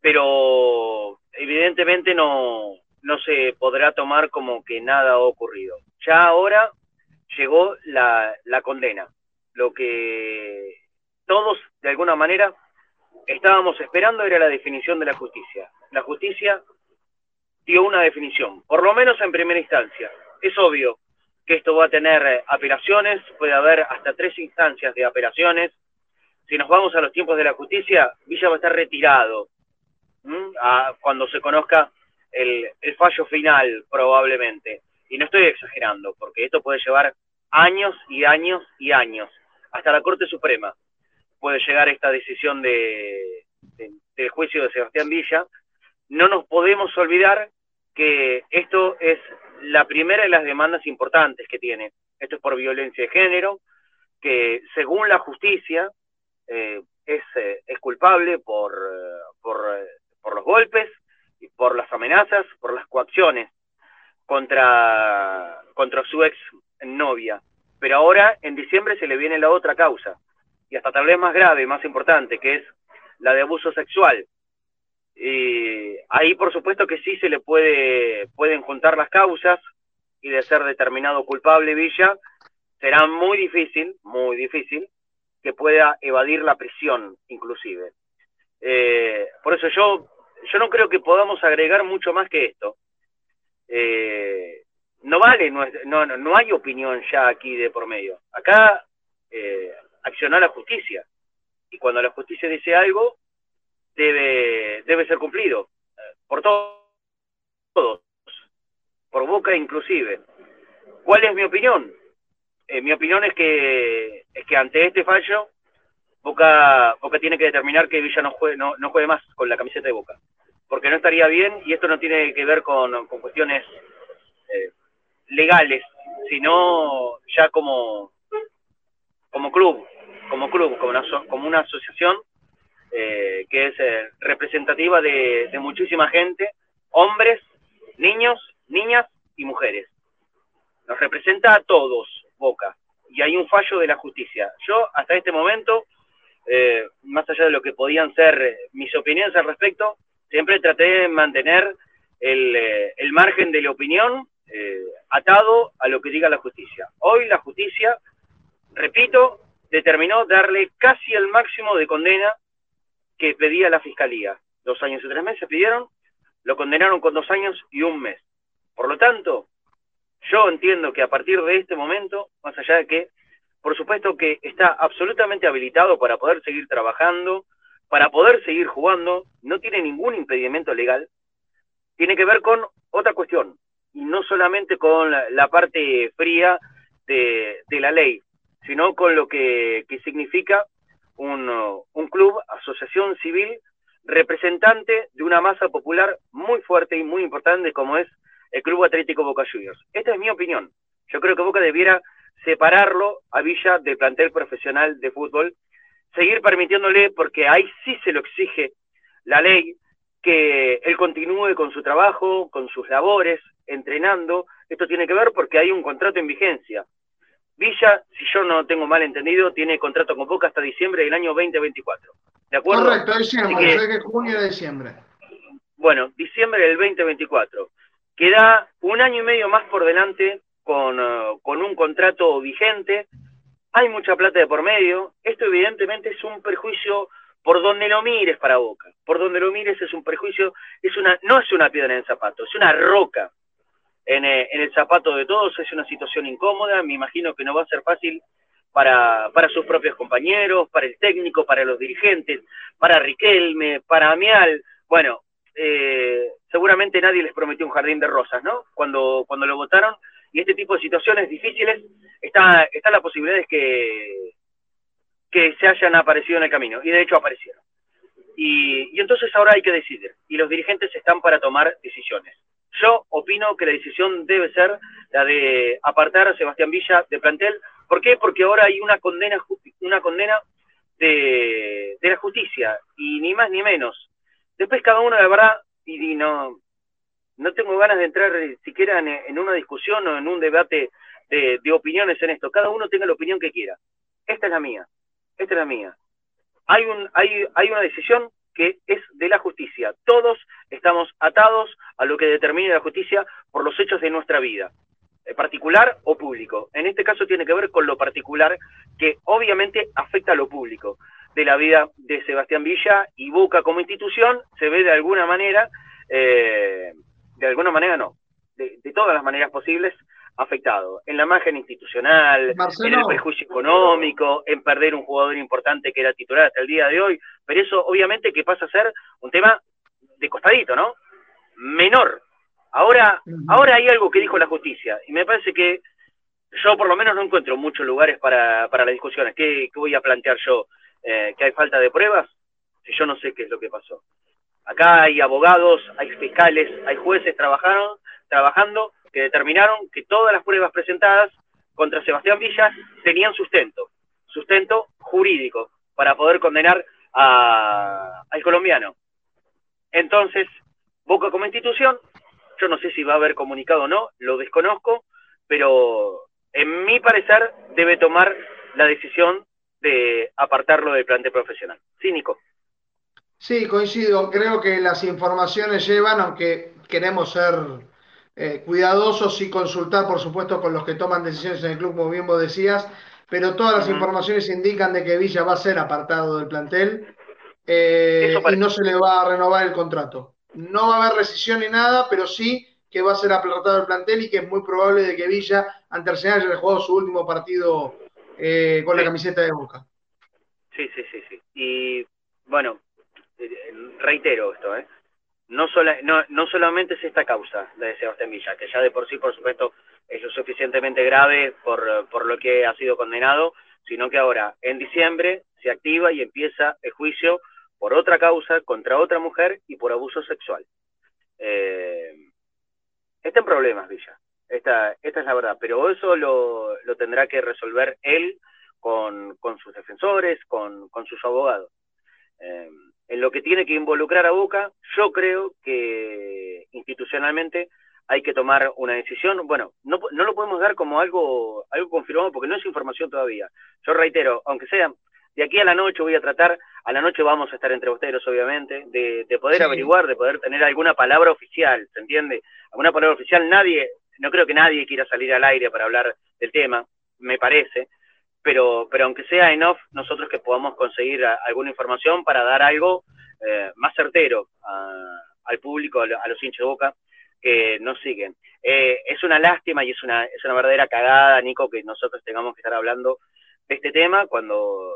Pero evidentemente no, no se podrá tomar como que nada ha ocurrido. Ya ahora llegó la, la condena, lo que todos de alguna manera estábamos esperando era la definición de la justicia. La justicia dio una definición, por lo menos en primera instancia. Es obvio que esto va a tener apelaciones, puede haber hasta tres instancias de apelaciones. Si nos vamos a los tiempos de la justicia, Villa va a estar retirado cuando se conozca el, fallo final, probablemente. Y no estoy exagerando, porque esto puede llevar años y años y años, hasta la Corte Suprema puede llegar esta decisión de, de, del juicio de Sebastián Villa, no nos podemos olvidar que esto es la primera de las demandas importantes que tiene. Esto es por violencia de género, que según la justicia eh, es, eh, es, culpable por, por, los golpes, por las amenazas, por las coacciones contra, contra su ex novia. Pero ahora, en diciembre, se le viene la otra causa, y hasta tal vez más grave, más importante, que es la de abuso sexual. Y ahí, por supuesto, que sí se le puede, pueden juntar las causas y de ser determinado culpable Villa, será muy difícil, muy difícil, que pueda evadir la prisión, inclusive. Eh, por eso yo, yo no creo que podamos agregar mucho más que esto. Eh, no vale, no, no, no hay opinión ya aquí de por medio. Acá eh, accionar la justicia. Y cuando la justicia dice algo, debe, debe ser cumplido. Por todos. Por Boca inclusive. ¿Cuál es mi opinión? Eh, mi opinión es que, es que ante este fallo, Boca, Boca tiene que determinar que Villa no juegue, no, no juegue más con la camiseta de Boca. Porque no estaría bien, y esto no tiene que ver con, con cuestiones eh, legales, sino ya como, como club, como club, como una, como una asociación eh, que es eh, representativa de, muchísima gente, hombres, niños, niñas y mujeres. Nos representa a todos, Boca, y hay un fallo de la justicia. Yo, hasta este momento, eh, más allá de lo que podían ser eh, mis opiniones al respecto, siempre traté de mantener el, eh, el margen de la opinión atado a lo que diga la justicia. Hoy la justicia, repito, determinó darle casi el máximo de condena que pedía la fiscalía. Dos años y tres meses pidieron, lo condenaron con dos años y un mes. Por lo tanto, yo entiendo que a partir de este momento, más allá de que, por supuesto que está absolutamente habilitado para poder seguir trabajando, para poder seguir jugando, no tiene ningún impedimento legal, tiene que ver con otra cuestión, y no solamente con la, parte fría de, de la ley, sino con lo que, que significa un, un, club, asociación civil, representante de una masa popular muy fuerte y muy importante como es el Club Atlético Boca Juniors. Esta es mi opinión. Yo creo que Boca debiera separarlo a Villa del plantel profesional de fútbol, seguir permitiéndole, porque ahí sí se lo exige la ley, que él continúe con su trabajo, con sus labores, entrenando. Esto tiene que ver porque hay un contrato en vigencia. Villa, si yo no tengo mal entendido, tiene contrato con Boca hasta diciembre del año 2024. ¿De acuerdo? Correcto, diciembre, que, sé que junio de diciembre. Bueno, diciembre del 2024. Queda un año y medio más por delante con, uh, con un contrato vigente. Hay mucha plata de por medio. Esto evidentemente es un perjuicio por donde lo mires para Boca, por donde lo mires es un prejuicio, es una, no es una piedra en el zapato, es una roca en, eh, en el zapato de todos, es una situación incómoda, me imagino que no va a ser fácil para, sus propios compañeros, para el técnico, para los dirigentes, para Riquelme, para Amial, bueno, eh, seguramente nadie les prometió un jardín de rosas, ¿no? Cuando, cuando lo votaron, y este tipo de situaciones difíciles, está, está la posibilidad de que, que se hayan aparecido en el camino, y de hecho aparecieron. Y, y entonces ahora hay que decidir, y los dirigentes están para tomar decisiones. Yo opino que la decisión debe ser la de apartar a Sebastián Villa de plantel. ¿Por qué? Porque ahora hay una condena, una condena de, de la justicia, y ni más ni menos. Después cada uno, de verdad, y, no, no tengo ganas de entrar siquiera en, una discusión o en un debate de, de, opiniones en esto. Cada uno tenga la opinión que quiera. Esta es la mía. Esta es la mía. Hay, un, hay, hay una decisión que es de la justicia. Todos estamos atados a lo que determine la justicia por los hechos de nuestra vida, eh, particular o público. En este caso tiene que ver con lo particular, que obviamente afecta a lo público de la vida de Sebastián Villa y Boca como institución se ve de alguna manera, eh, de alguna manera no, de, todas las maneras posibles afectado, en la imagen institucional, en el prejuicio económico, en perder un jugador importante que era titular hasta el día de hoy, pero eso obviamente que pasa a ser un tema de costadito, ¿no? Menor. Ahora, ahora hay algo que dijo la justicia y me parece que yo por lo menos no encuentro muchos lugares para, para las discusiones. ¿Qué, ¿Qué voy a plantear yo? Eh, que hay falta de pruebas, si yo no sé qué es lo que pasó. Acá hay abogados, hay fiscales, hay jueces trabajaron, trabajando que determinaron que todas las pruebas presentadas contra Sebastián Villas tenían sustento, sustento jurídico para poder condenar a, al colombiano. Entonces, Boca como institución, yo no sé si va a haber comunicado o no, lo desconozco, pero en mi parecer debe tomar la decisión de apartarlo del plantel profesional. Sí, Nico. Sí, coincido. Creo que las informaciones llevan, aunque queremos ser eh, cuidadosos y consultar, por supuesto, con los que toman decisiones en el club, como bien vos decías, pero todas las informaciones indican de que Villa va a ser apartado del plantel eh, y no se le va a renovar el contrato. No va a haber rescisión ni nada, pero sí que va a ser apartado del plantel y que es muy probable de que Villa, ante Arsenal, haya jugado su último partido eh, con la camiseta de Boca. Sí, sí, sí, sí. Y bueno, reitero esto, ¿eh? No, no, no solamente es esta causa de Sebastián Villa, que ya de por sí, por supuesto, es lo suficientemente grave por, por lo que ha sido condenado, sino que ahora, en diciembre, se activa y empieza el juicio por otra causa contra otra mujer y por abuso sexual. Eh, está en problemas, Villa. Esta, esta es la verdad, pero eso lo, lo tendrá que resolver él con, con sus defensores, con, con sus abogados. Eh, en lo que tiene que involucrar a Boca, yo creo que institucionalmente hay que tomar una decisión. Bueno, no, no lo podemos dar como algo, algo confirmado porque no es información todavía. Yo reitero, aunque sea de aquí a la noche voy a tratar, a la noche vamos a estar entre ustedes, obviamente, de, de poder averiguar, de poder tener alguna palabra oficial, ¿se entiende? Alguna palabra oficial, nadie, no creo que nadie quiera salir al aire para hablar del tema, me parece, pero, pero aunque sea en off, nosotros que podamos conseguir alguna información para dar algo eh, más certero al público, a, los hinchas de boca que nos siguen. Eh, es una lástima y es una, es una verdadera cagada, Nico, que nosotros tengamos que estar hablando de este tema cuando,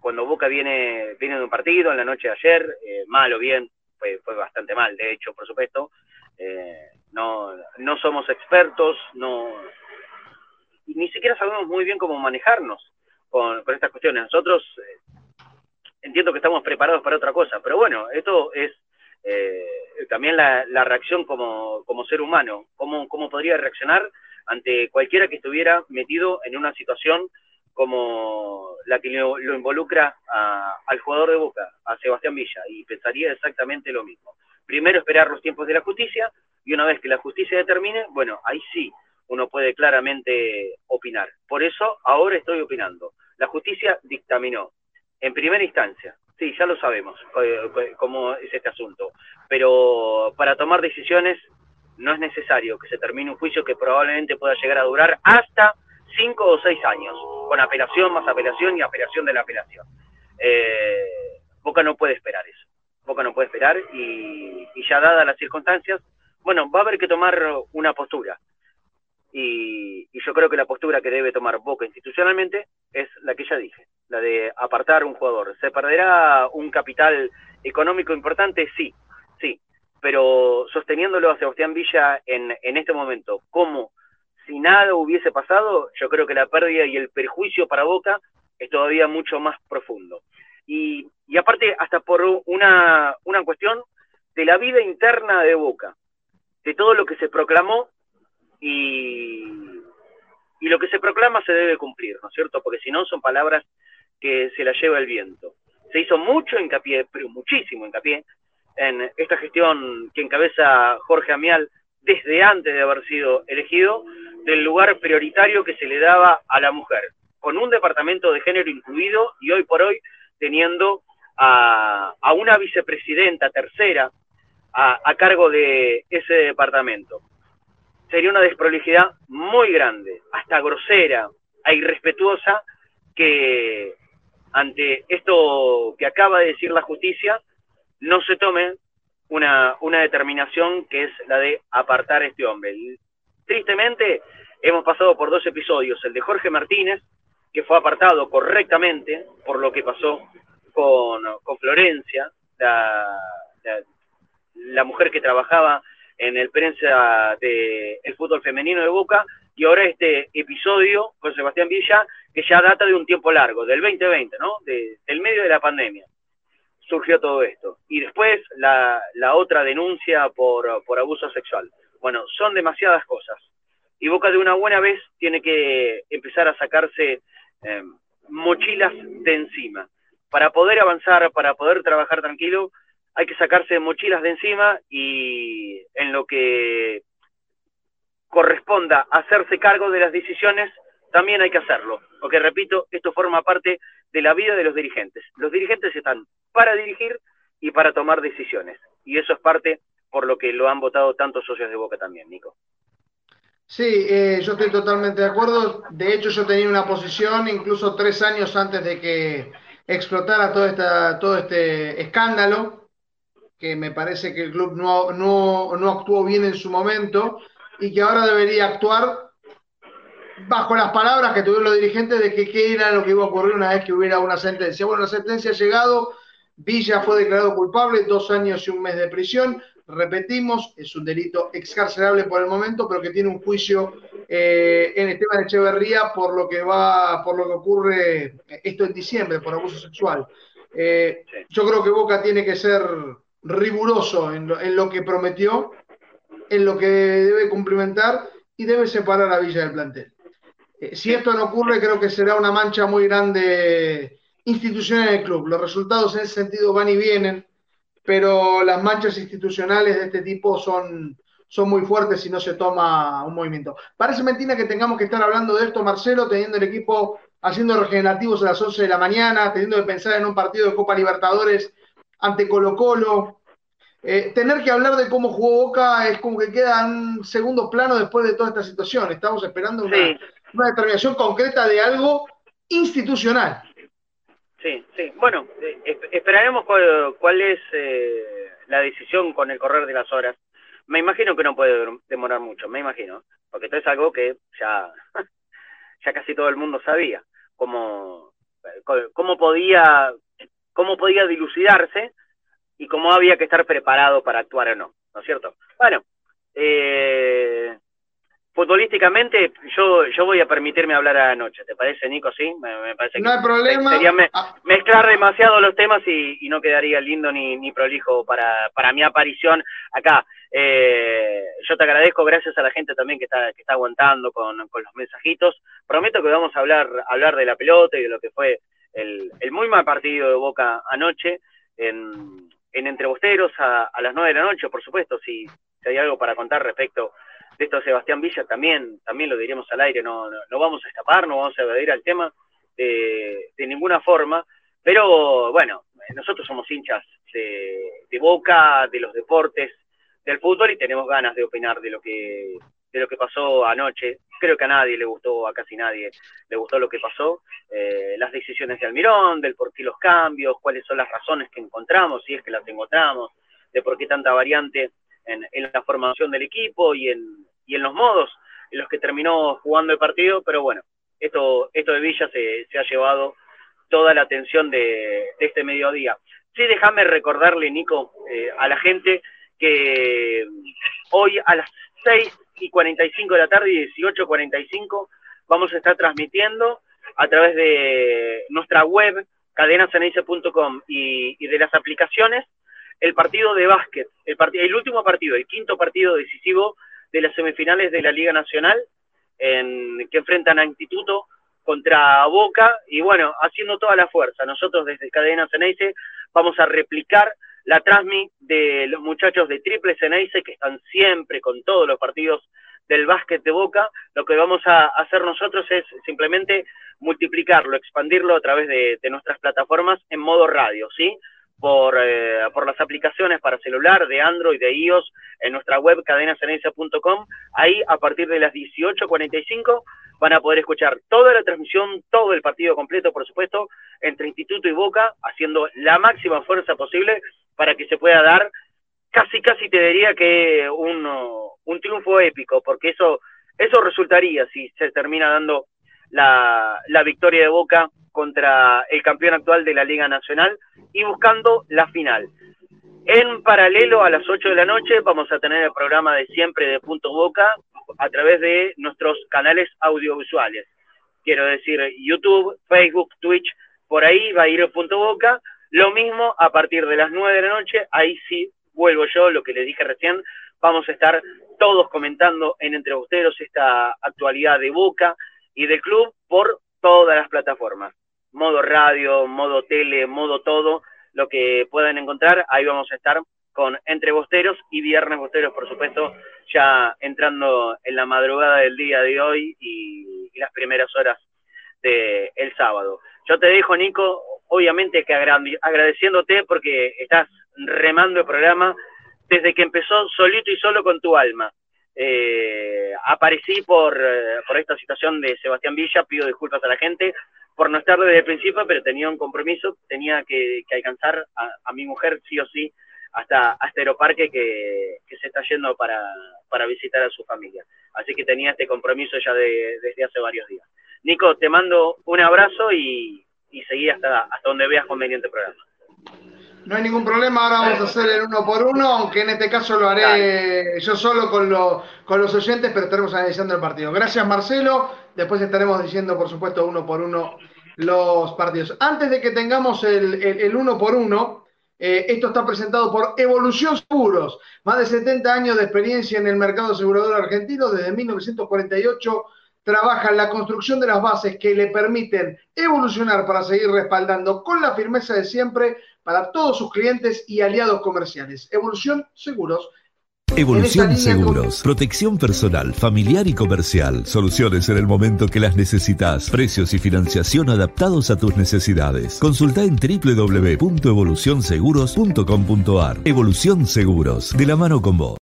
cuando Boca viene, viene de un partido en la noche de ayer, eh, mal o bien, fue, fue bastante mal, de hecho, por supuesto, eh, no, no somos expertos, no ni siquiera sabemos muy bien cómo manejarnos con, estas cuestiones. Nosotros eh, entiendo que estamos preparados para otra cosa, pero bueno, esto es eh, también la, reacción como, como ser humano, cómo, cómo podría reaccionar ante cualquiera que estuviera metido en una situación como la que lo, involucra al jugador de Boca, a Sebastián Villa, y pensaría exactamente lo mismo. Primero esperar los tiempos de la justicia, y una vez que la justicia determine, bueno, ahí sí uno puede claramente opinar. Por eso ahora estoy opinando. La justicia dictaminó en primera instancia, sí, ya lo sabemos cómo es este asunto, pero para tomar decisiones no es necesario que se termine un juicio que probablemente pueda llegar a durar hasta cinco o seis años, con apelación más apelación y apelación de la apelación. Eh, Boca no puede esperar eso. Boca no puede esperar y ya dadas las circunstancias, bueno, va a haber que tomar una postura. Y, y, yo creo que la postura que debe tomar Boca institucionalmente es la que ya dije, la de apartar un jugador. ¿Se perderá un capital económico importante? Sí, sí, pero sosteniéndolo a Sebastián Villa en, en este momento como si nada hubiese pasado, yo creo que la pérdida y el perjuicio para Boca es todavía mucho más profundo. Y, y aparte, hasta por una, una cuestión de la vida interna de Boca, de todo lo que se proclamó y, lo que se proclama se debe cumplir, ¿no es cierto? Porque si no son palabras que se las lleva el viento. Se hizo mucho hincapié, pero muchísimo hincapié, en esta gestión que encabeza Jorge Amial desde antes de haber sido elegido, del lugar prioritario que se le daba a la mujer, con un departamento de género incluido y hoy por hoy teniendo a, una vicepresidenta tercera a cargo de ese departamento sería una desprolijidad muy grande, hasta grosera e irrespetuosa, que ante esto que acaba de decir la justicia, no se tome una, una determinación que es la de apartar a este hombre. Tristemente, hemos pasado por dos episodios, el de Jorge Martínez, que fue apartado correctamente por lo que pasó con, con Florencia, la, la, la mujer que trabajaba en el prensa del el fútbol femenino de Boca, y ahora este episodio con Sebastián Villa, que ya data de un tiempo largo, del 2020, ¿no? De, del medio de la pandemia, surgió todo esto. Y después la, la otra denuncia por, por abuso sexual. Bueno, son demasiadas cosas. Y Boca de una buena vez tiene que empezar a sacarse eh, mochilas de encima. Para poder avanzar, para poder trabajar tranquilo, hay que sacarse mochilas de encima y en lo que corresponda hacerse cargo de las decisiones, también hay que hacerlo. Porque, repito, esto forma parte de la vida de los dirigentes. Los dirigentes están para dirigir y para tomar decisiones. Y eso es parte por lo que lo han votado tantos socios de Boca también, Nico. Sí, eh, yo estoy totalmente de acuerdo. De hecho, yo tenía una posición incluso tres años antes de que explotara todo, esta, todo este escándalo que me parece que el club no, no, no actuó bien en su momento y que ahora debería actuar bajo las palabras que tuvieron los dirigentes de que qué era lo que iba a ocurrir una vez que hubiera una sentencia. Bueno, la sentencia ha llegado, Villa fue declarado culpable, dos años y un mes de prisión. Repetimos, es un delito excarcelable por el momento, pero que tiene un juicio eh, en de Echeverría por lo que va, por lo que ocurre esto en diciembre, por abuso sexual. Eh, yo creo que Boca tiene que ser riguroso en lo, que prometió, en lo que debe cumplimentar y debe separar a Villa del plantel. Eh, si esto no ocurre, creo que será una mancha muy grande institucional en el club. Los resultados en ese sentido van y vienen, pero las manchas institucionales de este tipo son, son muy fuertes si no se toma un movimiento. Parece mentira que tengamos que estar hablando de esto, Marcelo, teniendo el equipo haciendo regenerativos a las 11 de la mañana, teniendo que pensar en un partido de Copa Libertadores ante Colo Colo. Eh, tener que hablar de cómo jugó Boca es como que queda en segundo plano después de toda esta situación. Estamos esperando una, sí. una determinación concreta de algo institucional. Sí, sí. Bueno, eh, esperaremos cuál, cuál es eh, la decisión con el correr de las horas. Me imagino que no puede demorar mucho, me imagino, porque esto es algo que ya, <laughs> ya casi todo el mundo sabía, cómo, cómo podía cómo podía dilucidarse y cómo había que estar preparado para actuar o no, ¿no es cierto? Bueno, eh, futbolísticamente yo yo voy a permitirme hablar a la noche, ¿te parece, Nico? Sí, me, me parece no hay problema. sería me, mezclar demasiado los temas y, y, no quedaría lindo ni, ni prolijo para, para mi aparición acá. Eh, yo te agradezco, gracias a la gente también que está, que está aguantando con, con los mensajitos. Prometo que vamos a hablar, hablar de la pelota y de lo que fue el, el muy mal partido de Boca anoche en, en Entre Bosteros a, las nueve de la noche, por supuesto, si, hay algo para contar respecto de esto Sebastián Villa, también, también lo diríamos al aire, no, no, no vamos a escapar, no vamos a evadir al tema de, de ninguna forma, pero bueno, nosotros somos hinchas de, de Boca, de los deportes, del fútbol y tenemos ganas de opinar de lo que de lo que pasó anoche. Creo que a nadie le gustó, a casi nadie le gustó lo que pasó. Eh, las decisiones de Almirón, del por qué los cambios, cuáles son las razones que encontramos, si es que las encontramos, de por qué tanta variante en, la formación del equipo y en, y en los modos en los que terminó jugando el partido. Pero bueno, esto, esto de Villa se, se ha llevado toda la atención de, este mediodía. Sí, déjame recordarle, Nico, eh, a la gente que hoy a las 6 y 45 de la tarde y 18.45 vamos a estar transmitiendo a través de nuestra web cadenaceneice.com y, y de las aplicaciones el partido de básquet, el, el último partido, el quinto partido decisivo de las semifinales de la Liga Nacional en, que enfrentan a Instituto contra Boca y bueno, haciendo toda la fuerza. Nosotros desde Cadena Ceneice vamos a replicar la transmi de los muchachos de Triple Ceneice que están siempre con todos los partidos del básquet de Boca. Lo que vamos a hacer nosotros es simplemente multiplicarlo, expandirlo a través de, nuestras plataformas en modo radio, ¿sí? por, eh, por las aplicaciones para celular de Android, de iOS, en nuestra web cadenasenencia.com. Ahí, a partir de las 18.45, van a poder escuchar toda la transmisión, todo el partido completo, por supuesto, entre Instituto y Boca, haciendo la máxima fuerza posible para que se pueda dar, casi, casi te diría que un, un triunfo épico, porque eso, eso resultaría si se termina dando la, la victoria de Boca contra el campeón actual de la Liga Nacional y buscando la final. En paralelo a las 8 de la noche vamos a tener el programa de siempre de Punto Boca a través de nuestros canales audiovisuales. Quiero decir YouTube, Facebook, Twitch, por ahí va a ir Punto Boca. Lo mismo a partir de las 9 de la noche, ahí sí vuelvo yo, lo que les dije recién, vamos a estar todos comentando en Entre esta actualidad de Boca y del club por todas las plataformas modo radio, modo tele, modo todo, lo que puedan encontrar, ahí vamos a estar Entre Bosteros y Viernes Bosteros, por supuesto, ya entrando en la madrugada del día de hoy y, las primeras horas del el sábado. Yo te dejo, Nico, obviamente que agradeciéndote porque estás remando el programa desde que empezó solito y solo con tu alma. Eh, aparecí eh, por esta situación de Sebastián Villa, pido disculpas a la gente, por no estar desde el principio, pero tenía un compromiso, tenía que, alcanzar a, mi mujer sí o sí hasta, hasta Aeroparque que, que se está yendo para, para, visitar a su familia. Así que tenía este compromiso ya desde hace varios días. Nico, te mando un abrazo y, y seguí hasta, hasta donde veas conveniente programa. No hay ningún problema, ahora vamos a hacer el uno por uno, aunque en este caso lo haré yo solo con, con los oyentes, pero estaremos analizando el partido. Gracias Marcelo, después estaremos diciendo por supuesto uno por uno los partidos. Antes de que tengamos el, uno por uno, eh, esto está presentado por Evolución Seguros, más de 70 años de experiencia en el mercado asegurador argentino, desde 1948 trabaja en la construcción de las bases que le permiten evolucionar para seguir respaldando con la firmeza de siempre para todos sus clientes y aliados comerciales. Evolución Seguros Evolución Seguros, protección personal, familiar y comercial, soluciones en el momento que las necesitas, precios y financiación adaptados a tus necesidades. Consulta en www.evolucionseguros.com.ar. Evolución Seguros, de la mano con vos.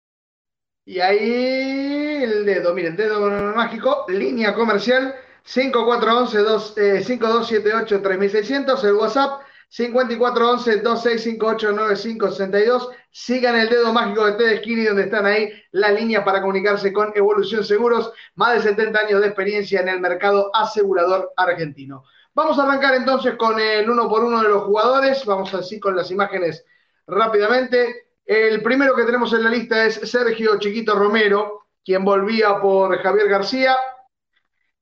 Y ahí el dedo, miren, dedo mágico, línea comercial 5411 5278 3600, el WhatsApp 5411-2658-9562. Sigan el dedo mágico de Ted Skinny, donde están ahí las líneas para comunicarse con Evolución Seguros. Más de 70 años de experiencia en el mercado asegurador argentino. Vamos a arrancar entonces con el uno por uno de los jugadores. Vamos así con las imágenes rápidamente. El primero que tenemos en la lista es Sergio Chiquito Romero, quien volvía por Javier García.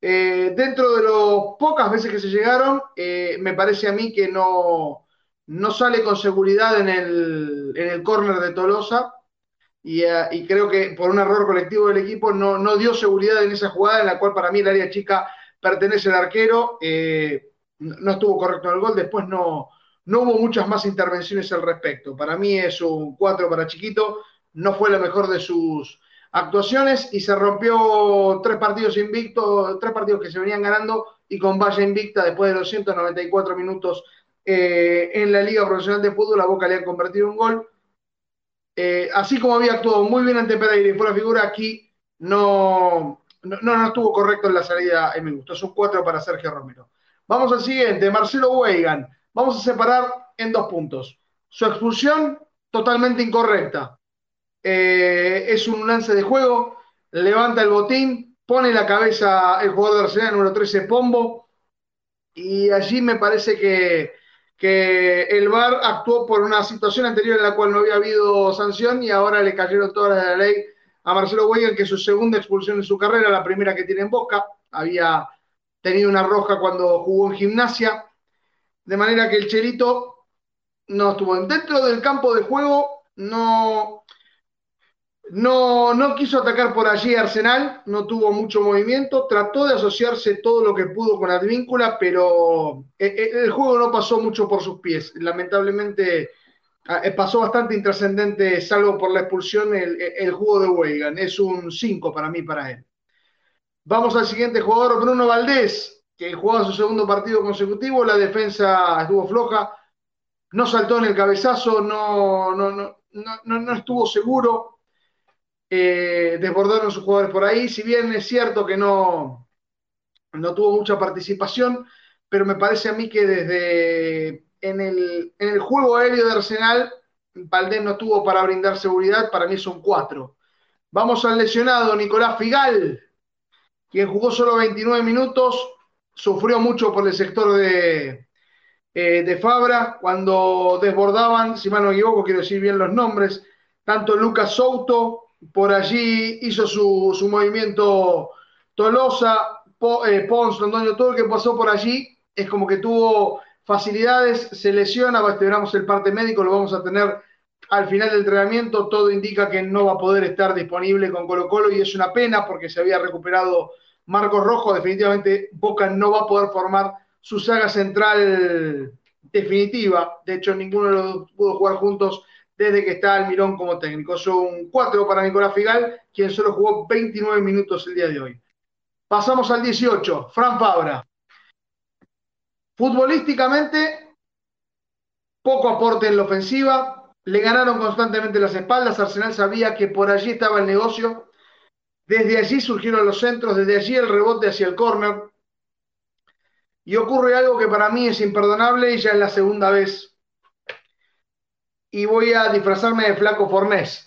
Eh, dentro de las pocas veces que se llegaron, eh, me parece a mí que no, no sale con seguridad en el, en el córner de Tolosa eh, y, creo que por un error colectivo del equipo no, no, dio seguridad en esa jugada en la cual para mí el área chica pertenece al arquero. no estuvo correcto en el gol, después no, no hubo muchas más intervenciones al respecto. Para mí es un 4 para Chiquito, no fue la mejor de sus actuaciones y se rompió tres partidos invictos, tres partidos que se venían ganando y con valla invicta después de los 194 minutos eh, en la Liga Profesional de Fútbol, la Boca le han convertido un gol. Eh, así como había actuado muy bien ante Pereira y fue la figura aquí, no, no, no estuvo correcto en la salida en mi gusto. Es un 4 para Sergio Romero. Vamos al siguiente, Marcelo Weigan. Vamos a separar en dos puntos. Su expulsión, totalmente incorrecta. Eh, es un lance de juego, levanta el botín, pone la cabeza el jugador de Arsenal número 13, Pombo, y allí me parece que, que el VAR actuó por una situación anterior en la cual no había habido sanción y ahora le cayeron todas las de la ley a Marcelo Weigan, que su segunda expulsión en su carrera, la primera que tiene en Boca, había tenido una roja cuando jugó en gimnasia, de manera que el Chelito no estuvo dentro del campo de juego, no, no, no quiso atacar por allí Arsenal, no tuvo mucho movimiento, trató de asociarse todo lo que pudo con Advíncula, pero eh, eh, el juego no pasó mucho por sus pies. Lamentablemente Ah, eh, pasó bastante intrascendente, salvo por la expulsión, el, juego de Weigan. Es un 5 para mí, para él. Vamos al siguiente jugador, Bruno Valdés, que juega su segundo partido consecutivo. La defensa estuvo floja, no saltó en el cabezazo, no, no, no, no, estuvo seguro. Eh, desbordaron sus jugadores por ahí. Si bien es cierto que no, no tuvo mucha participación, pero me parece a mí que desde en el, juego aéreo de Arsenal, Valdés no tuvo para brindar seguridad, para mí son cuatro. Vamos al lesionado, Nicolás Figal, quien jugó solo 29 minutos, sufrió mucho por el sector de, eh, de Fabra, cuando desbordaban, si mal no me equivoco, quiero decir bien los nombres, tanto Lucas Souto, por allí hizo su, movimiento Tolosa, eh, Pons, todo el que pasó por allí, es como que tuvo facilidades, se lesiona, esperamos el parte médico, lo vamos a tener al final del entrenamiento, todo indica que no va a poder estar disponible con Colo Colo y es una pena porque se había recuperado Marcos Rojo, definitivamente Boca no va a poder formar su saga central definitiva, de hecho ninguno de los pudo jugar juntos desde que está Almirón como técnico. Son cuatro para Nicolás Figal, quien solo jugó 29 minutos el día de hoy. Pasamos al 18, Fran Fabra. Futbolísticamente, poco aporte en la ofensiva, le ganaron constantemente las espaldas, Arsenal sabía que por allí estaba el negocio, desde allí surgieron los centros, desde allí el rebote hacia el córner, y ocurre algo que para mí es imperdonable y ya es la segunda vez. Y voy a disfrazarme de flaco fornés.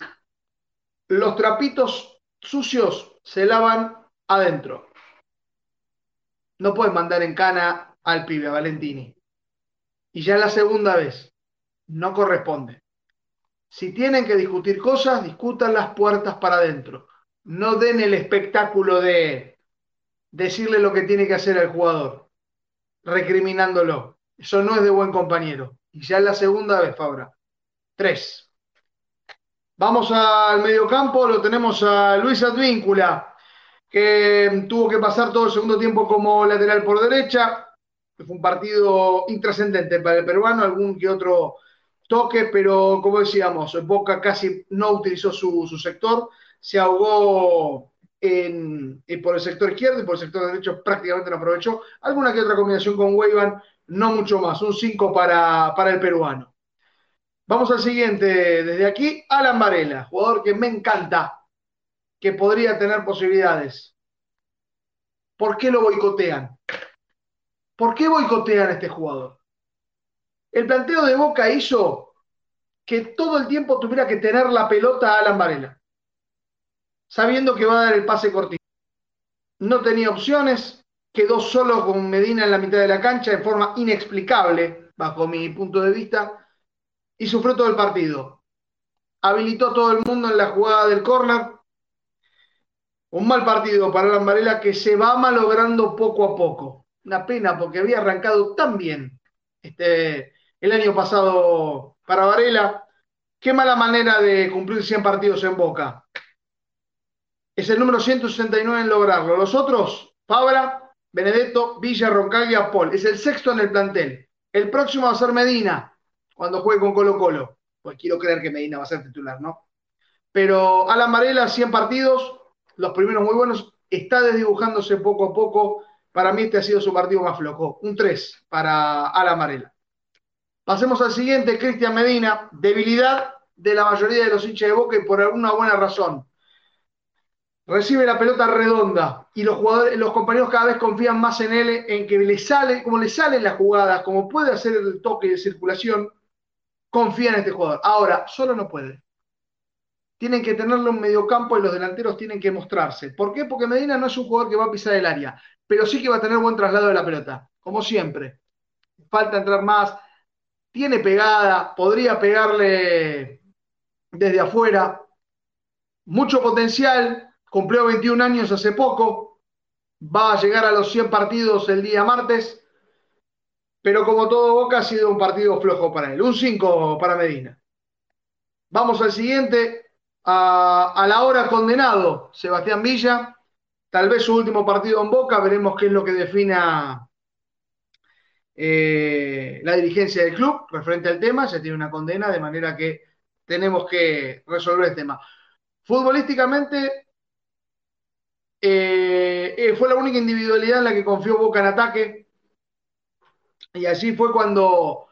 Los trapitos sucios se lavan adentro. No puedes mandar en cana al pibe, a Valentini. Y ya es la segunda vez. No corresponde. Si tienen que discutir cosas, discutan las puertas para adentro. No den el espectáculo de decirle lo que tiene que hacer al jugador, recriminándolo. Eso no es de buen compañero. Y ya es la segunda vez, Fabra. Tres. Vamos al mediocampo, lo tenemos a Luis Advíncula, que tuvo que pasar todo el segundo tiempo como lateral por derecha, fue un partido intrascendente para el peruano, algún que otro toque, pero como decíamos, Boca casi no utilizó su, sector, se ahogó en, por el sector izquierdo y por el sector derecho prácticamente no aprovechó. Alguna que otra combinación con Weiban, no mucho más, un 5 para, para el peruano. Vamos al siguiente, desde aquí, Alan Varela, jugador que me encanta, que podría tener posibilidades. ¿Por qué lo boicotean? ¿Por qué boicotean a este jugador? El planteo de Boca hizo que todo el tiempo tuviera que tener la pelota a Alan Varela, sabiendo que va a dar el pase cortito. No tenía opciones, quedó solo con Medina en la mitad de la cancha de forma inexplicable, bajo mi punto de vista, y sufrió todo el partido. Habilitó a todo el mundo en la jugada del córner. Un mal partido para Alan Varela que se va malogrando poco a poco una pena porque había arrancado tan bien este, el año pasado para Varela. Qué mala manera de cumplir 100 partidos en Boca. Es el número 169 en lograrlo. Los otros, Fabra, Benedetto, Villa, Roncaglia, Paul. Es el sexto en el plantel. El próximo va a ser Medina, cuando juegue con Colo Colo. Pues quiero creer que Medina va a ser titular, ¿no? Pero Alan Varela, 100 partidos, los primeros muy buenos, está desdibujándose poco a poco para mí este ha sido su partido más flojo. Un 3 para Ala Amarela. Pasemos al siguiente, Cristian Medina. Debilidad de la mayoría de los hinchas de Boca y por alguna buena razón. recibe la pelota redonda y los, jugadores, los compañeros cada vez confían más en él, en que le sale, como le salen las jugadas, como puede hacer el toque de circulación, confía en este jugador. Ahora, solo no puede. Tienen que tenerlo en medio campo y los delanteros tienen que mostrarse. ¿Por qué? Porque Medina no es un jugador que va a pisar el área, pero sí que va a tener buen traslado de la pelota, como siempre. Falta entrar más, tiene pegada, podría pegarle desde afuera, mucho potencial, cumplió 21 años hace poco, va a llegar a los 100 partidos el día martes, pero como todo Boca ha sido un partido flojo para él, un 5 para Medina. Vamos al siguiente, a, la hora condenado, Sebastián Villa, tal vez su último partido en Boca, veremos qué es lo que defina eh, la dirigencia del club referente al tema, se tiene una condena, de manera que tenemos que resolver el tema. Futbolísticamente, eh, eh, fue la única individualidad en la que confió Boca en ataque. Y así fue cuando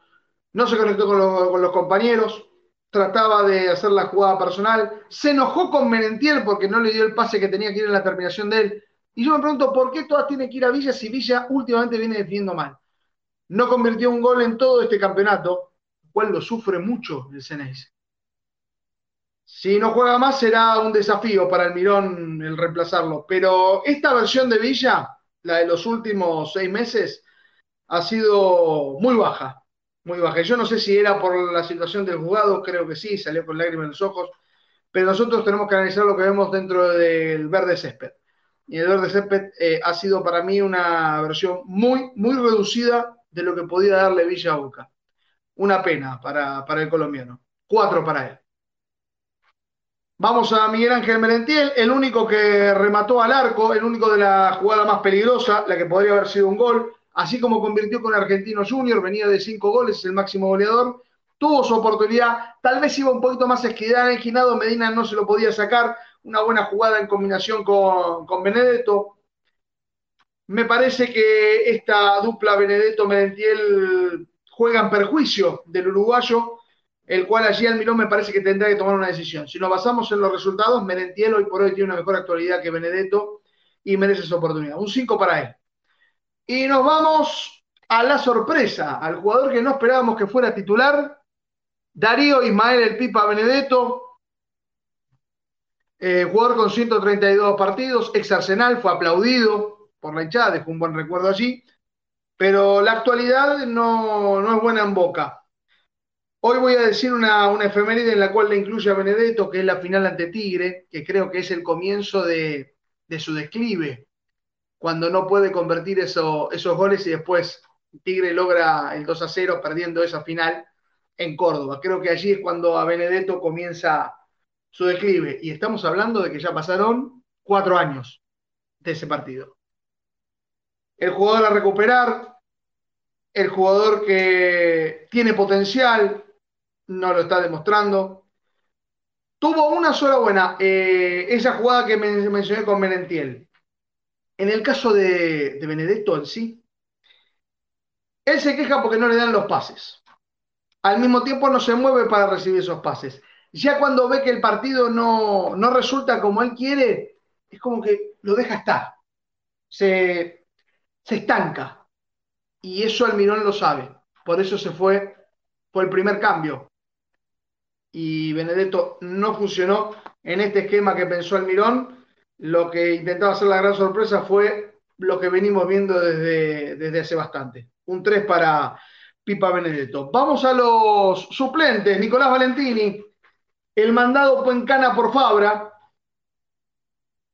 no se conectó con los, compañeros, trataba de hacer la jugada personal, se enojó con Menentiel porque no le dio el pase que tenía que ir en la terminación de él. Y yo me pregunto, ¿por qué todas tienen que ir a Villa si Villa últimamente viene defendiendo mal? No convirtió un gol en todo este campeonato, cual lo sufre mucho el Ceneice. Si no juega más será un desafío para el Mirón el reemplazarlo. Pero esta versión de Villa, la de los últimos seis meses, ha sido muy baja. Muy baja. Yo no sé si era por la situación del jugado, creo que sí, salió con lágrimas en los ojos. Pero nosotros tenemos que analizar lo que vemos dentro del verde césped. Y el verde césped eh, ha sido para mí una versión muy, muy reducida de lo que podía darle Villa Boca. Una pena para, para el colombiano. Cuatro para él. Vamos a Miguel Ángel Merentiel, el único que remató al arco, el único de la jugada más peligrosa, la que podría haber sido un gol, así como convirtió con Argentino Junior, venía de cinco goles, es el máximo goleador, tuvo su oportunidad, tal vez iba un poquito más Ginado, Medina no se lo podía sacar, una buena jugada en combinación con, con Benedetto. Me parece que esta dupla Benedetto-Merentiel juega en perjuicio del uruguayo, el cual allí Almirón me parece que tendrá que tomar una decisión. Si nos basamos en los resultados, Merentiel hoy por hoy tiene una mejor actualidad que Benedetto y merece esa oportunidad. Un 5 para él. Y nos vamos a la sorpresa, al jugador que no esperábamos que fuera titular, Darío Ismael El Pipa Benedetto, eh, jugador con 132 partidos, ex Arsenal, fue aplaudido por la hinchada, dejó un buen recuerdo allí, pero la actualidad no, no es buena en boca. Hoy voy a decir una, una, efeméride en la cual le incluye a Benedetto, que es la final ante Tigre, que creo que es el comienzo de, su declive, cuando no puede convertir esos goles y después Tigre logra el 2 a 0 perdiendo esa final en Córdoba. Creo que allí es cuando a Benedetto comienza su declive. Y estamos hablando de que ya pasaron cuatro años de ese partido. El jugador a recuperar, el jugador que tiene potencial, no lo está demostrando. Tuvo una sola buena, eh, esa jugada que mencioné con Menentiel. En el caso de, Benedetto en sí, él se queja porque no le dan los pases. Al mismo tiempo no se mueve para recibir esos pases. Ya cuando ve que el partido no, no resulta como él quiere, es como que lo deja estar. Se, se estanca. Y eso Almirón lo sabe. Por eso se fue, fue el primer cambio y Benedetto no funcionó en este esquema que pensó Almirón. Lo que intentaba hacer la gran sorpresa fue lo que venimos viendo desde, desde hace bastante. Un 3 para Pipa Benedetto. Vamos a los suplentes. Nicolás Valentini, el mandado Puencana por Fabra.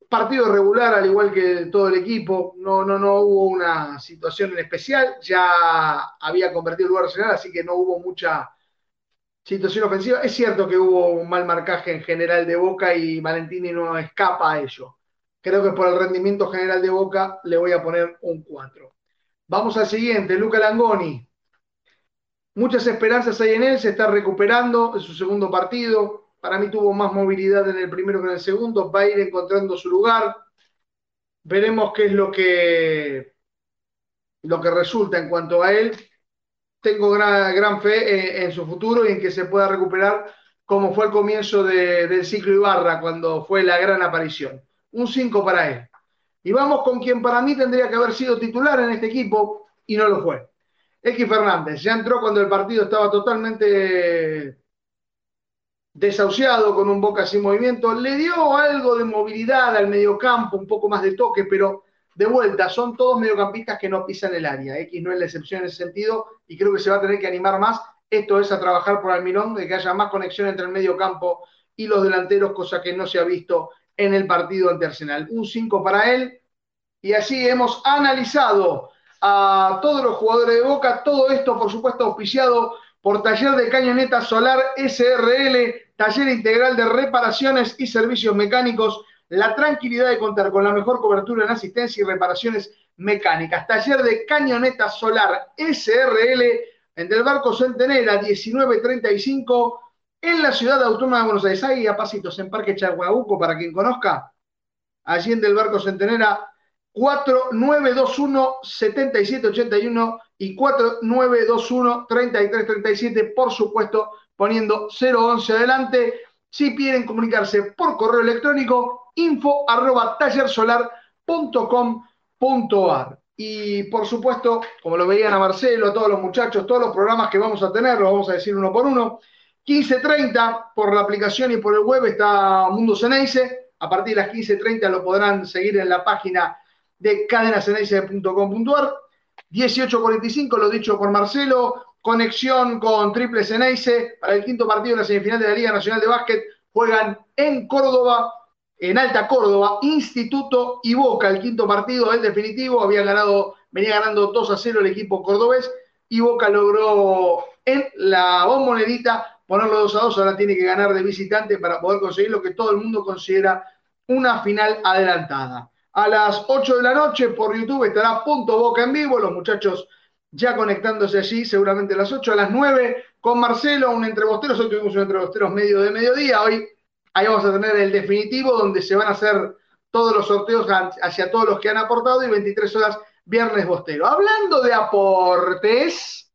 Partido regular, al igual que todo el equipo. No, no, no hubo una situación en especial. Ya había convertido el lugar general, así que no hubo mucha situación ofensiva. Es cierto que hubo un mal marcaje en general de Boca y Valentini no escapa a ello. Creo que por el rendimiento general de Boca le voy a poner un 4. Vamos al siguiente, Luca Langoni. Muchas esperanzas hay en él, se está recuperando en su segundo partido. Para mí tuvo más movilidad en el primero que en el segundo, va a ir encontrando su lugar. Veremos qué es lo que, lo que resulta en cuanto a él tengo gran, gran fe en, su futuro y en que se pueda recuperar como fue al comienzo del ciclo Ibarra, cuando fue la gran aparición. un 5 para él. Y vamos con quien para mí tendría que haber sido titular en este equipo y no lo fue. X Fernández ya entró cuando el partido estaba totalmente desahuciado, con un Boca sin movimiento. Le dio algo de movilidad al mediocampo, un poco más de toque, pero de vuelta, son todos mediocampistas que no pisan el área. X no es la excepción en ese sentido y creo que se va a tener que animar más. Esto es a trabajar por Almirón, de que haya más conexión entre el mediocampo y los delanteros, cosa que no se ha visto en el partido ante Arsenal. Un 5 para él. Y así hemos analizado a todos los jugadores de Boca. Todo esto, por supuesto, auspiciado por Taller de Cañoneta Solar SRL, taller integral de reparaciones y servicios mecánicos. La tranquilidad de contar con la mejor cobertura en asistencia y reparaciones mecánicas. Taller de Cañoneta Solar SRL en Del Barco Centenera 1935 en la ciudad autónoma de Buenos Aires. Ahí a pasitos en Parque Chaguauco, para quien conozca. Allí en Del Barco Centenera 4921-7781 y 4921-3337, por supuesto, poniendo 011 adelante. Si quieren comunicarse por correo electrónico, info arroba tallersolar.com.ar. Y por supuesto, como lo veían a Marcelo, a todos los muchachos, todos los programas que vamos a tener, los vamos a decir uno por uno. 15.30 por la aplicación y por el web está Mundo Ceneice. A partir de las 15.30 lo podrán seguir en la página de cadenaceneice.com.ar. 18.45, lo dicho por Marcelo, conexión con Triple Ceneice para el quinto partido de la semifinal de la Liga Nacional de Básquet. Juegan en Córdoba, en Alta Córdoba, Instituto y Boca, el quinto partido, el definitivo. Había ganado, venía ganando 2 a 0 el equipo cordobés y Boca logró en la bombonedita ponerlo 2 a 2. Ahora tiene que ganar de visitante para poder conseguir lo que todo el mundo considera una final adelantada. A las 8 de la noche por YouTube estará Punto Boca en vivo, los muchachos ya conectándose allí, seguramente a las 8, a las 9 con Marcelo, un entrebosteros, hoy tuvimos un entrebosteros medio de mediodía, hoy ahí vamos a tener el definitivo donde se van a hacer todos los sorteos hacia todos los que han aportado y 23 horas viernes bostero. Hablando de aportes,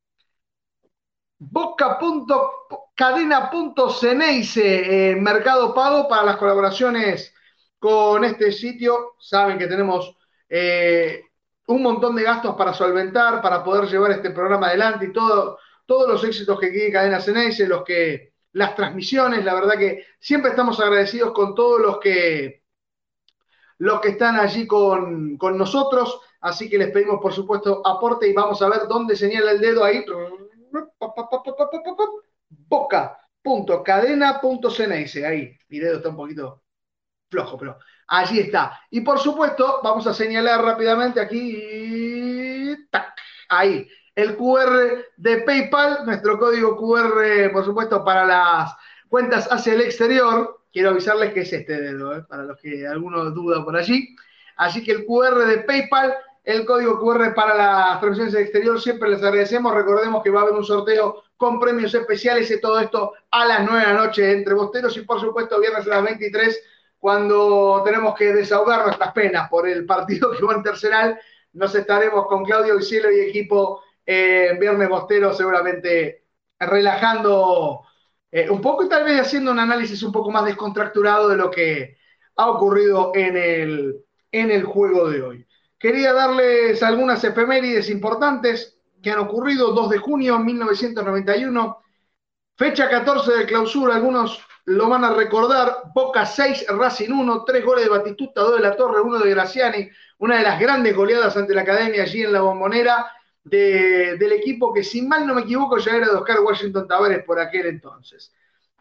boca.cadena.ceneice, en Mercado Pago para las colaboraciones con este sitio. Saben que tenemos eh, un montón de gastos para solventar, para poder llevar este programa adelante y todo, todos los éxitos que tiene Cadena Ceneice, los que, las transmisiones, la verdad que siempre estamos agradecidos con todos los que, los que están allí con, con nosotros. Así que les pedimos, por supuesto, aporte y vamos a ver dónde señala el dedo ahí. Boca.cadena.ceneice. Ahí, mi dedo está un poquito flojo, pero allí está. Y por supuesto, vamos a señalar rápidamente aquí, ahí, el QR de PayPal, nuestro código QR, por supuesto, para las cuentas hacia el exterior. Quiero avisarles que es este dedo, ¿eh? para los que alguno duda por allí. Así que el QR de PayPal, el código QR para las transmisiones al exterior, siempre les agradecemos. Recordemos que va a haber un sorteo con premios especiales y todo esto a las 9 de la noche entre Bosteros y por supuesto viernes a las 23 cuando tenemos que desahogar nuestras penas por el partido que va en terceral, nos estaremos con Claudio Vicilo y equipo eh, Viernes Bostero seguramente relajando eh, un poco y tal vez haciendo un análisis un poco más descontracturado de lo que ha ocurrido en el, en el juego de hoy. Quería darles algunas efemérides importantes que han ocurrido. 2 de junio de 1991, fecha 14 de clausura, algunos lo van a recordar, Boca 6, Racing 1, 3 goles de Batistuta, 2 de la Torre, 1 de Graciani, una de las grandes goleadas ante la Academia allí en la bombonera del equipo que, si mal no me equivoco, ya era de Oscar Washington Tavares por aquel entonces.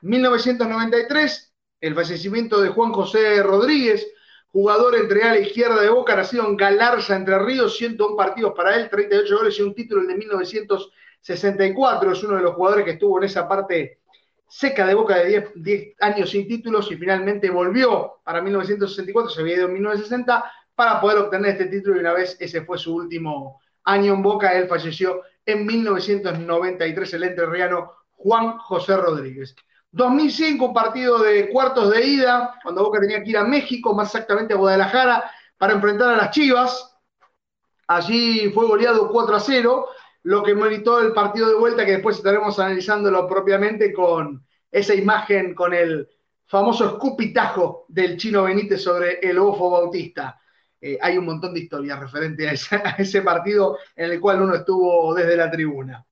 1993, el fallecimiento de Juan José Rodríguez, jugador entre a la izquierda de Boca, nacido en Galarza, Entre Ríos, 101 partidos para él, 38 goles y un título el de 1964, es uno de los jugadores que estuvo en esa parte seca de boca de 10, años sin títulos y finalmente volvió para 1964, se había ido en 1960 para poder obtener este título y una vez ese fue su último año en Boca, él falleció en 1993 el entrerriano Juan José Rodríguez. 2005, un partido de cuartos de ida, cuando Boca tenía que ir a México, más exactamente a Guadalajara, para enfrentar a las Chivas. Allí fue goleado 4 a 0 lo que meritó el partido de vuelta, que después estaremos analizándolo propiamente con esa imagen con el famoso escupitajo del chino Benítez sobre el Bofo Bautista. Eh, hay un montón de historias referente <laughs> a ese, partido en el cual uno estuvo desde la tribuna.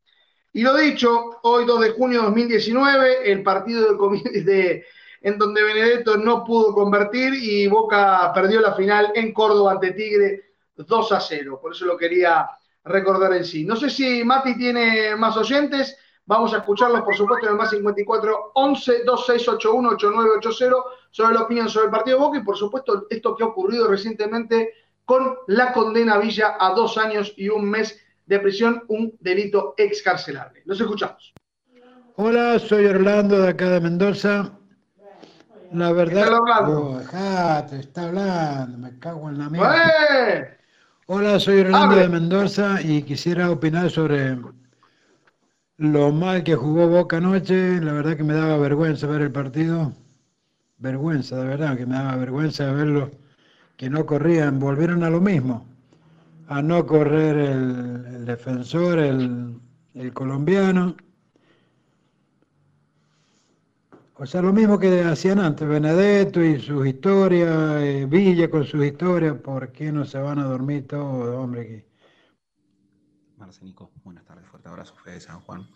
Y lo dicho, hoy 2 de junio de 2019, el partido <laughs> de, en donde Benedetto no pudo convertir y Boca perdió la final en Córdoba ante Tigre 2 a 0. Por eso lo quería recordar en sí. No sé si Mati tiene más oyentes. Vamos a escucharlos, por supuesto, en el más 54 11 2681 8980 sobre la opinión sobre el partido de Boca y, por supuesto, esto que ha ocurrido recientemente con la condena Villa a dos años y un mes de prisión, un delito excarcelable. Los escuchamos. Hola, soy Orlando de acá de Mendoza. La verdad. Oh, está hablando, me cago en la mierda. Hola, soy Orlando de Mendoza y quisiera opinar sobre lo mal que jugó Boca anoche. La verdad que me daba vergüenza ver el partido. Vergüenza, de verdad, que me daba vergüenza verlo, que no corrían, volvieron a lo mismo, a no correr el, defensor, el, el colombiano. O sea, lo mismo que hacían antes, Benedetto y sus historias, eh, Villa con sus historias, ¿por qué no se van a dormir todos, hombre? Marcenico, buenas tardes, fuerte abrazo, Fede de San Juan.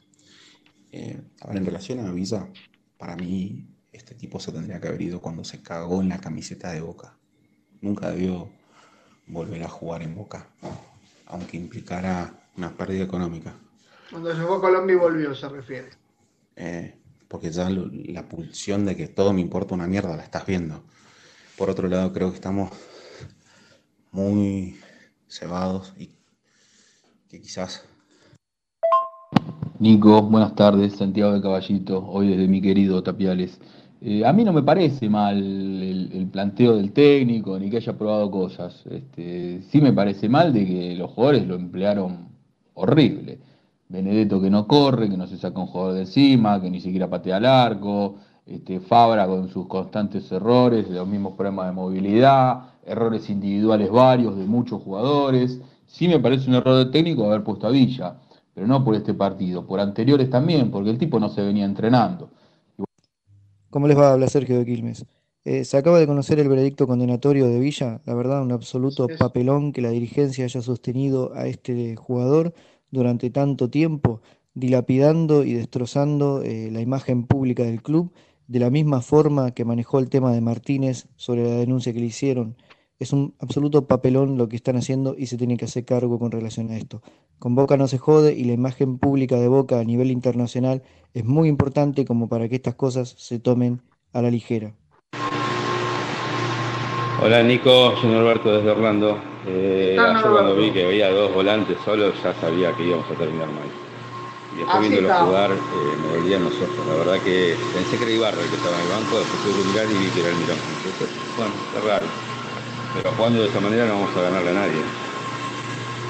Eh, en relación a Villa, para mí, este tipo se tendría que haber ido cuando se cagó en la camiseta de Boca. Nunca debió volver a jugar en Boca, aunque implicara una pérdida económica. Cuando llegó a Colombia y volvió, se refiere. Eh, porque ya la pulsión de que todo me importa una mierda la estás viendo. Por otro lado, creo que estamos muy cebados y que quizás... Nico, buenas tardes, Santiago de Caballito, hoy desde mi querido Tapiales. Eh, a mí no me parece mal el, planteo del técnico ni que haya probado cosas. Este, sí me parece mal de que los jugadores lo emplearon horrible. Benedetto que no corre, que no se saca un jugador de encima, que ni siquiera patea al arco, este, Fabra con sus constantes errores, los mismos problemas de movilidad, errores individuales varios de muchos jugadores. Sí me parece un error de técnico haber puesto a Villa, pero no por este partido, por anteriores también, porque el tipo no se venía entrenando. ¿Cómo les va a hablar Sergio de Quilmes? Eh, se acaba de conocer el veredicto condenatorio de Villa, la verdad, un absoluto papelón que la dirigencia haya sostenido a este jugador durante tanto tiempo, dilapidando y destrozando eh, la imagen pública del club, de la misma forma que manejó el tema de Martínez sobre la denuncia que le hicieron. Es un absoluto papelón lo que están haciendo y se tiene que hacer cargo con relación a esto. Con Boca no se jode y la imagen pública de Boca a nivel internacional es muy importante como para que estas cosas se tomen a la ligera. Hola Nico, soy Norberto desde Orlando. Eh, yo cuando vi que había dos volantes solos ya sabía que íbamos a terminar mal. Y después viéndolo jugar eh, me dolían los ojos. La verdad que pensé que era Ibarra el que estaba en el banco, después tuve que mirar y vi que era el Mirón. Entonces, bueno, es raro. Pero jugando de esta manera no vamos a ganarle a nadie.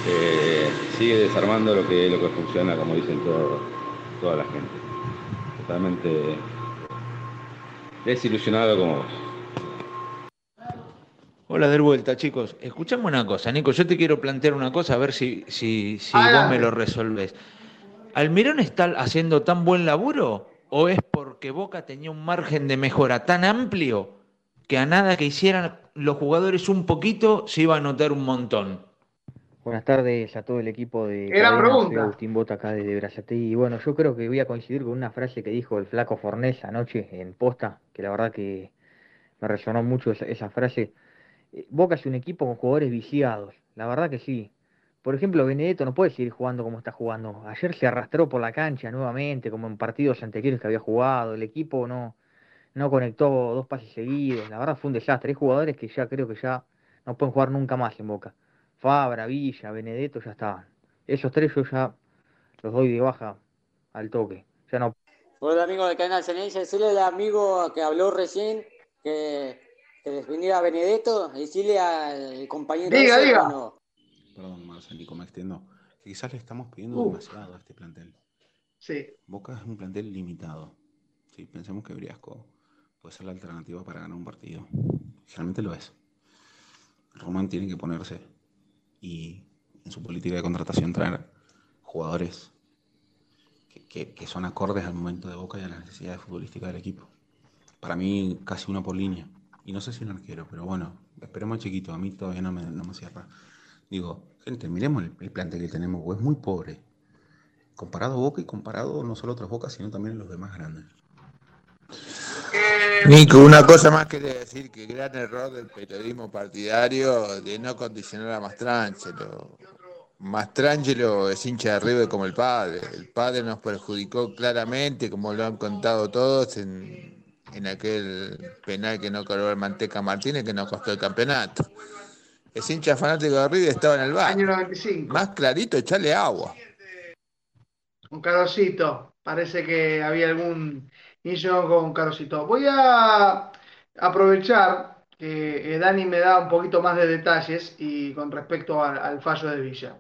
Eh, sigue desarmando lo que, lo que funciona, como dicen toda la gente. Totalmente desilusionado como vos. Hola de vuelta, chicos. Escuchame una cosa, Nico. Yo te quiero plantear una cosa, a ver si, si, si vos me lo resolvés. ¿Almirón está haciendo tan buen laburo o es porque Boca tenía un margen de mejora tan amplio que a nada que hicieran los jugadores un poquito se iba a notar un montón? Buenas tardes a todo el equipo de Era pregunta. Agustín Bota acá desde Brazatí. Y bueno, yo creo que voy a coincidir con una frase que dijo el flaco Fornés anoche en posta, que la verdad que me resonó mucho esa frase eh, Boca es un equipo con jugadores viciados, la verdad que sí. Por ejemplo, Benedetto no puede seguir jugando como está jugando. Ayer se arrastró por la cancha nuevamente, como en partidos anteriores que había jugado. El equipo no, no conectó dos pases seguidos. La verdad fue un desastre. Hay jugadores que ya creo que ya no pueden jugar nunca más en Boca. Fabra, Villa, Benedetto ya estaban. Esos tres yo ya los doy de baja al toque. Ya no. Hola amigo de Canal Ceneice, decirle al amigo que habló recién que que defendiera a Benedetto, decirle al compañero. Diga, diga. Perdón, Marcelico, me extiendo. Quizás le estamos pidiendo demasiado a este plantel. Sí. Boca es un plantel limitado. Sí, pensemos que Briasco puede ser la alternativa para ganar un partido. Realmente lo es. Román tiene que ponerse y en su política de contratación traer jugadores que, que son acordes al momento de Boca y a las necesidades futbolísticas del equipo. Para mí, casi uno por línea. Y no sé si un arquero, pero bueno, esperemos chiquito. A mí todavía no me, no me cierra. Digo, gente, miremos el, el plantel que tenemos, es muy pobre. Comparado Boca y comparado no solo a otras Bocas, sino también a los demás grandes. Nico, una cosa más quería decir que gran error del periodismo partidario de no condicionar a Mastrangelo. Mastrangelo es hincha de River como el padre. El padre nos perjudicó claramente, como lo han contado todos, en, en aquel penal que no cobró el Manteca Martínez que nos costó el campeonato. Es hincha fanático de River, estaba en el bar. Año 95. Más clarito, echarle agua. Un carocito. Parece que había algún inicio con un carocito. Voy a aprovechar que eh, Dani me da un poquito más de detalles y con respecto al, al fallo de Villa.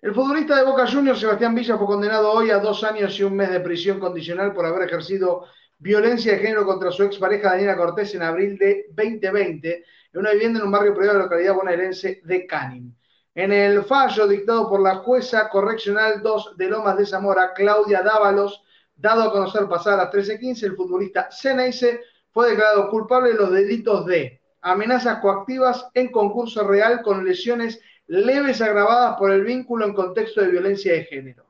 El futbolista de Boca Juniors, Sebastián Villa, fue condenado hoy a dos años y un mes de prisión condicional por haber ejercido violencia de género contra su expareja Daniela Cortés en abril de 2020 en una vivienda en un barrio privado de la localidad bonaerense de Canin. En el fallo dictado por la jueza correccional 2 de Lomas de Zamora, Claudia Dávalos, dado a conocer pasadas las 13.15, el futbolista Ceneice fue declarado culpable de los delitos de amenazas coactivas en concurso real con lesiones leves agravadas por el vínculo en contexto de violencia de género.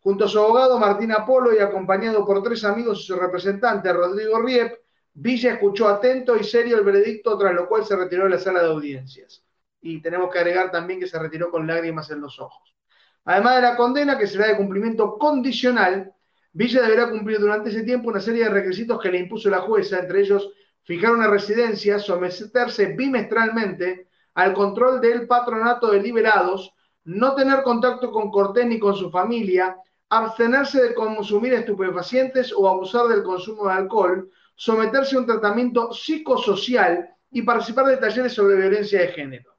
Junto a su abogado Martín Apolo y acompañado por tres amigos y su representante Rodrigo Riep, Villa escuchó atento y serio el veredicto, tras lo cual se retiró de la sala de audiencias. Y tenemos que agregar también que se retiró con lágrimas en los ojos. Además de la condena, que será de cumplimiento condicional, Villa deberá cumplir durante ese tiempo una serie de requisitos que le impuso la jueza, entre ellos fijar una residencia, someterse bimestralmente al control del patronato de liberados, no tener contacto con Cortés ni con su familia, abstenerse de consumir estupefacientes o abusar del consumo de alcohol, someterse a un tratamiento psicosocial y participar de talleres sobre violencia de género.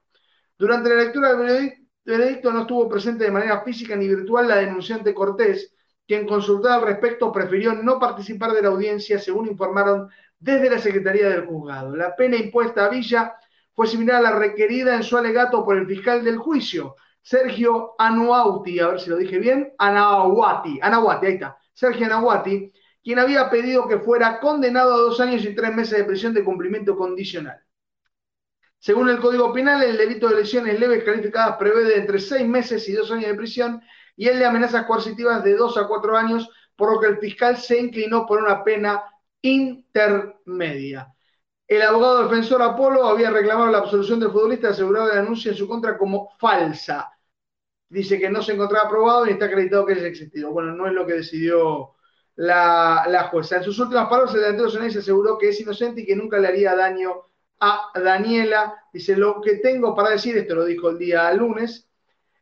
Durante la lectura del veredicto no estuvo presente de manera física ni virtual la denunciante Cortés, quien consultada al respecto prefirió no participar de la audiencia, según informaron desde la Secretaría del Juzgado. La pena impuesta a Villa fue similar a la requerida en su alegato por el fiscal del juicio, Sergio Anuauti, a ver si lo dije bien, Anahuati, Anahuati, ahí está, Sergio Anahuati, quien había pedido que fuera condenado a dos años y tres meses de prisión de cumplimiento condicional. Según el Código Penal, el delito de lesiones leves calificadas prevé de entre seis meses y dos años de prisión y el de amenazas coercitivas de dos a cuatro años, por lo que el fiscal se inclinó por una pena intermedia. El abogado defensor Apolo había reclamado la absolución del futbolista asegurado la denuncia en su contra como falsa. Dice que no se encontraba aprobado ni está acreditado que haya existido. Bueno, no es lo que decidió la, jueza. En sus últimas palabras, el delantero se aseguró que es inocente y que nunca le haría daño a Daniela. Dice, lo que tengo para decir, esto lo dijo el día lunes,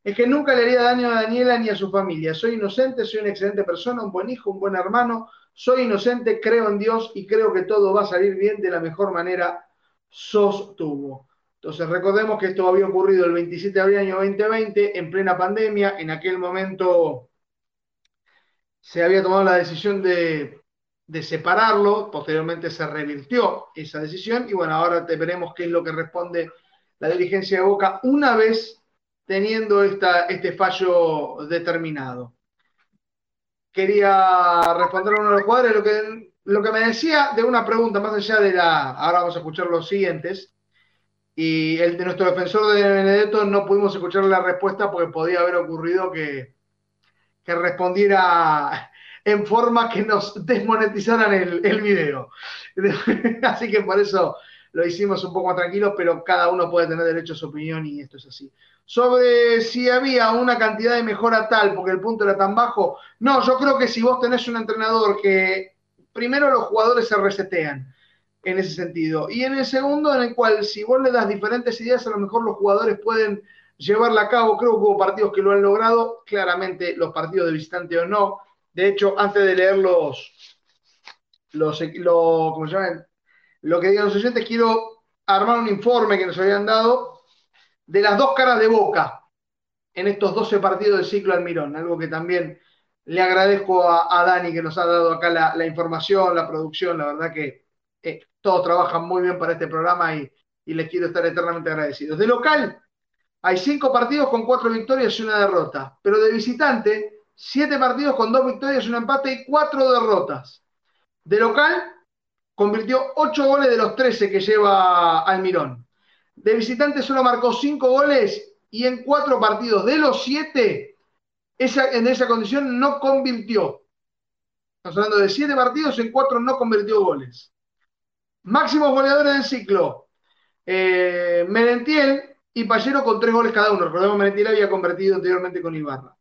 es que nunca le haría daño a Daniela ni a su familia. Soy inocente, soy una excelente persona, un buen hijo, un buen hermano, soy inocente, creo en Dios y creo que todo va a salir bien de la mejor manera, sostuvo. Entonces recordemos que esto había ocurrido el 27 de abril del año 2020, en plena pandemia, en aquel momento se había tomado la decisión de, de separarlo, posteriormente se revirtió esa decisión. Y bueno, ahora veremos qué es lo que responde la dirigencia de Boca una vez teniendo este fallo determinado quería responder a uno de los jugadores, lo que, me decía de una pregunta, más allá de la, ahora vamos a escuchar los siguientes, y el de nuestro defensor de Benedetto no pudimos escuchar la respuesta porque podía haber ocurrido que, respondiera en forma que nos desmonetizaran el video. <laughs> Así que por eso lo hicimos un poco más tranquilo, pero cada uno puede tener derecho a su opinión y esto es así sobre si había una cantidad de mejora tal porque el punto era tan bajo. No, yo creo que si vos tenés un entrenador que primero los jugadores se resetean en ese sentido y en el segundo en el cual si vos le das diferentes ideas a lo mejor los jugadores pueden llevarla a cabo. Creo que hubo partidos que lo han logrado, claramente los partidos de visitante o no. De hecho, antes de leer los, los, lo, ¿cómo se llaman? Lo que digan los oyentes, quiero armar un informe que nos habían dado de las dos caras de boca en estos 12 partidos de ciclo Almirón, algo que también le agradezco a, Dani que nos ha dado acá la, información, la producción, la verdad que eh, todos trabajan muy bien para este programa y, y, les quiero estar eternamente agradecidos. De local, hay cinco partidos con cuatro victorias y una derrota, pero de visitante, siete partidos con dos victorias, un empate y cuatro derrotas. De local, convirtió 8 goles de los 13 que lleva Almirón. De visitante solo marcó 5 goles y en 4 partidos de los 7, en esa condición no convirtió. Estamos hablando de 7 partidos, en 4 no convirtió goles. Máximos goleadores del ciclo. Eh, Merentiel y Pallero con 3 goles cada uno. Recordemos que Merentiel había convertido anteriormente con Ibarra.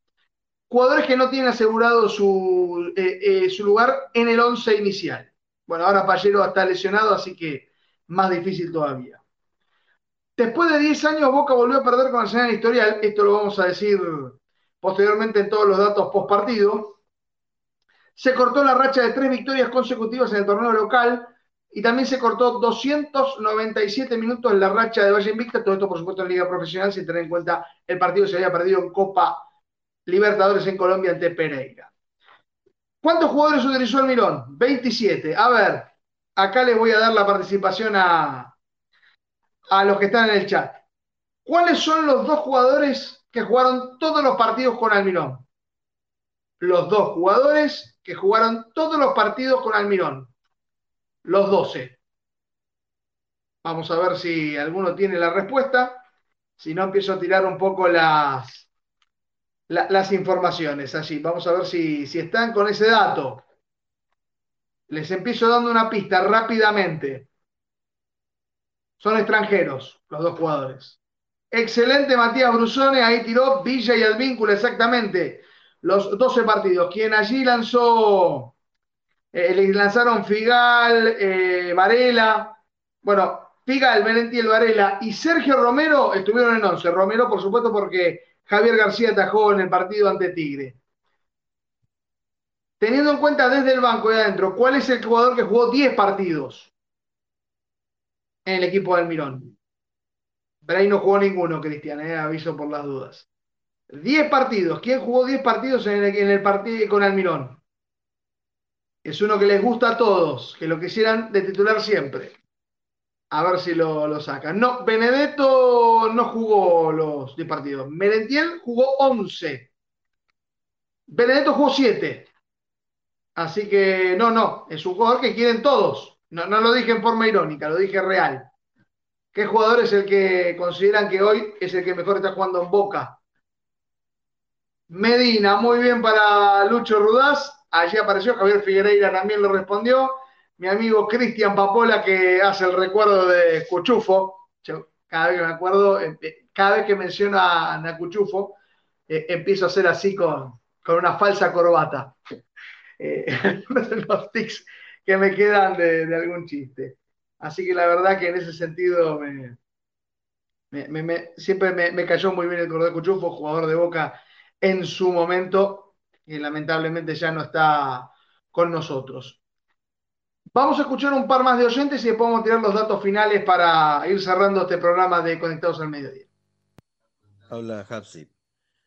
Jugadores que no tienen asegurado su, eh, eh, su lugar en el 11 inicial. Bueno, ahora Pallero está lesionado, así que más difícil todavía. Después de 10 años, Boca volvió a perder con Arsenal en historial. Esto lo vamos a decir posteriormente en todos los datos post partido. Se cortó la racha de tres victorias consecutivas en el torneo local y también se cortó 297 minutos en la racha de Valle Invicta. Todo esto, por supuesto, en Liga Profesional, sin tener en cuenta el partido que se había perdido en Copa Libertadores en Colombia ante Pereira. ¿Cuántos jugadores utilizó el Mirón? 27. A ver, acá les voy a dar la participación a, a los que están en el chat. ¿Cuáles son los dos jugadores que jugaron todos los partidos con Almirón? Los dos jugadores que jugaron todos los partidos con Almirón. Los 12. Vamos a ver si alguno tiene la respuesta. Si no, empiezo a tirar un poco las, las informaciones allí. Vamos a ver si, si están con ese dato. Les empiezo dando una pista rápidamente. Son extranjeros los dos jugadores. Excelente Matías Brusone, ahí tiró Villa y Advíncula, exactamente. Los 12 partidos. Quien allí lanzó, eh, le lanzaron Figal, eh, Varela, bueno, Figal, Menentiel, Varela y Sergio Romero estuvieron en 11. Romero, por supuesto, porque Javier García atajó en el partido ante Tigre. Teniendo en cuenta desde el banco y adentro, ¿cuál es el jugador que jugó 10 partidos? en el equipo del Mirón. Pero ahí no jugó ninguno, Cristian, eh, aviso por las dudas. 10 partidos. ¿Quién jugó 10 partidos en el, partido con Almirón? Es uno que les gusta a todos, que lo quisieran de titular siempre. A ver si lo, lo sacan. No, Benedetto no jugó los 10 partidos. Merentiel jugó 11. Benedetto jugó 7. Así que no, no, es un jugador que quieren todos. No, lo dije en forma irónica, lo dije real. ¿Qué jugador es el que consideran que hoy es el que mejor está jugando en Boca? Medina, muy bien para Lucho Rudaz. Allí apareció Javier Figueiredo, también lo respondió. Mi amigo Cristian Papola, que hace el recuerdo de Cuchufo. cada vez que me acuerdo, eh, eh, cada vez que menciono a, Nacuchufo, eh, empiezo a hacer así con, con una falsa corbata. <laughs> <laughs> los tics que me quedan de, algún chiste. Así que la verdad que en ese sentido me, siempre me, cayó muy bien el Cordero Cuchufo, jugador de Boca en su momento, y lamentablemente ya no está con nosotros. Vamos a escuchar un par más de oyentes y después vamos a tirar los datos finales para ir cerrando este programa de Conectados al Mediodía. Habla Hapsi.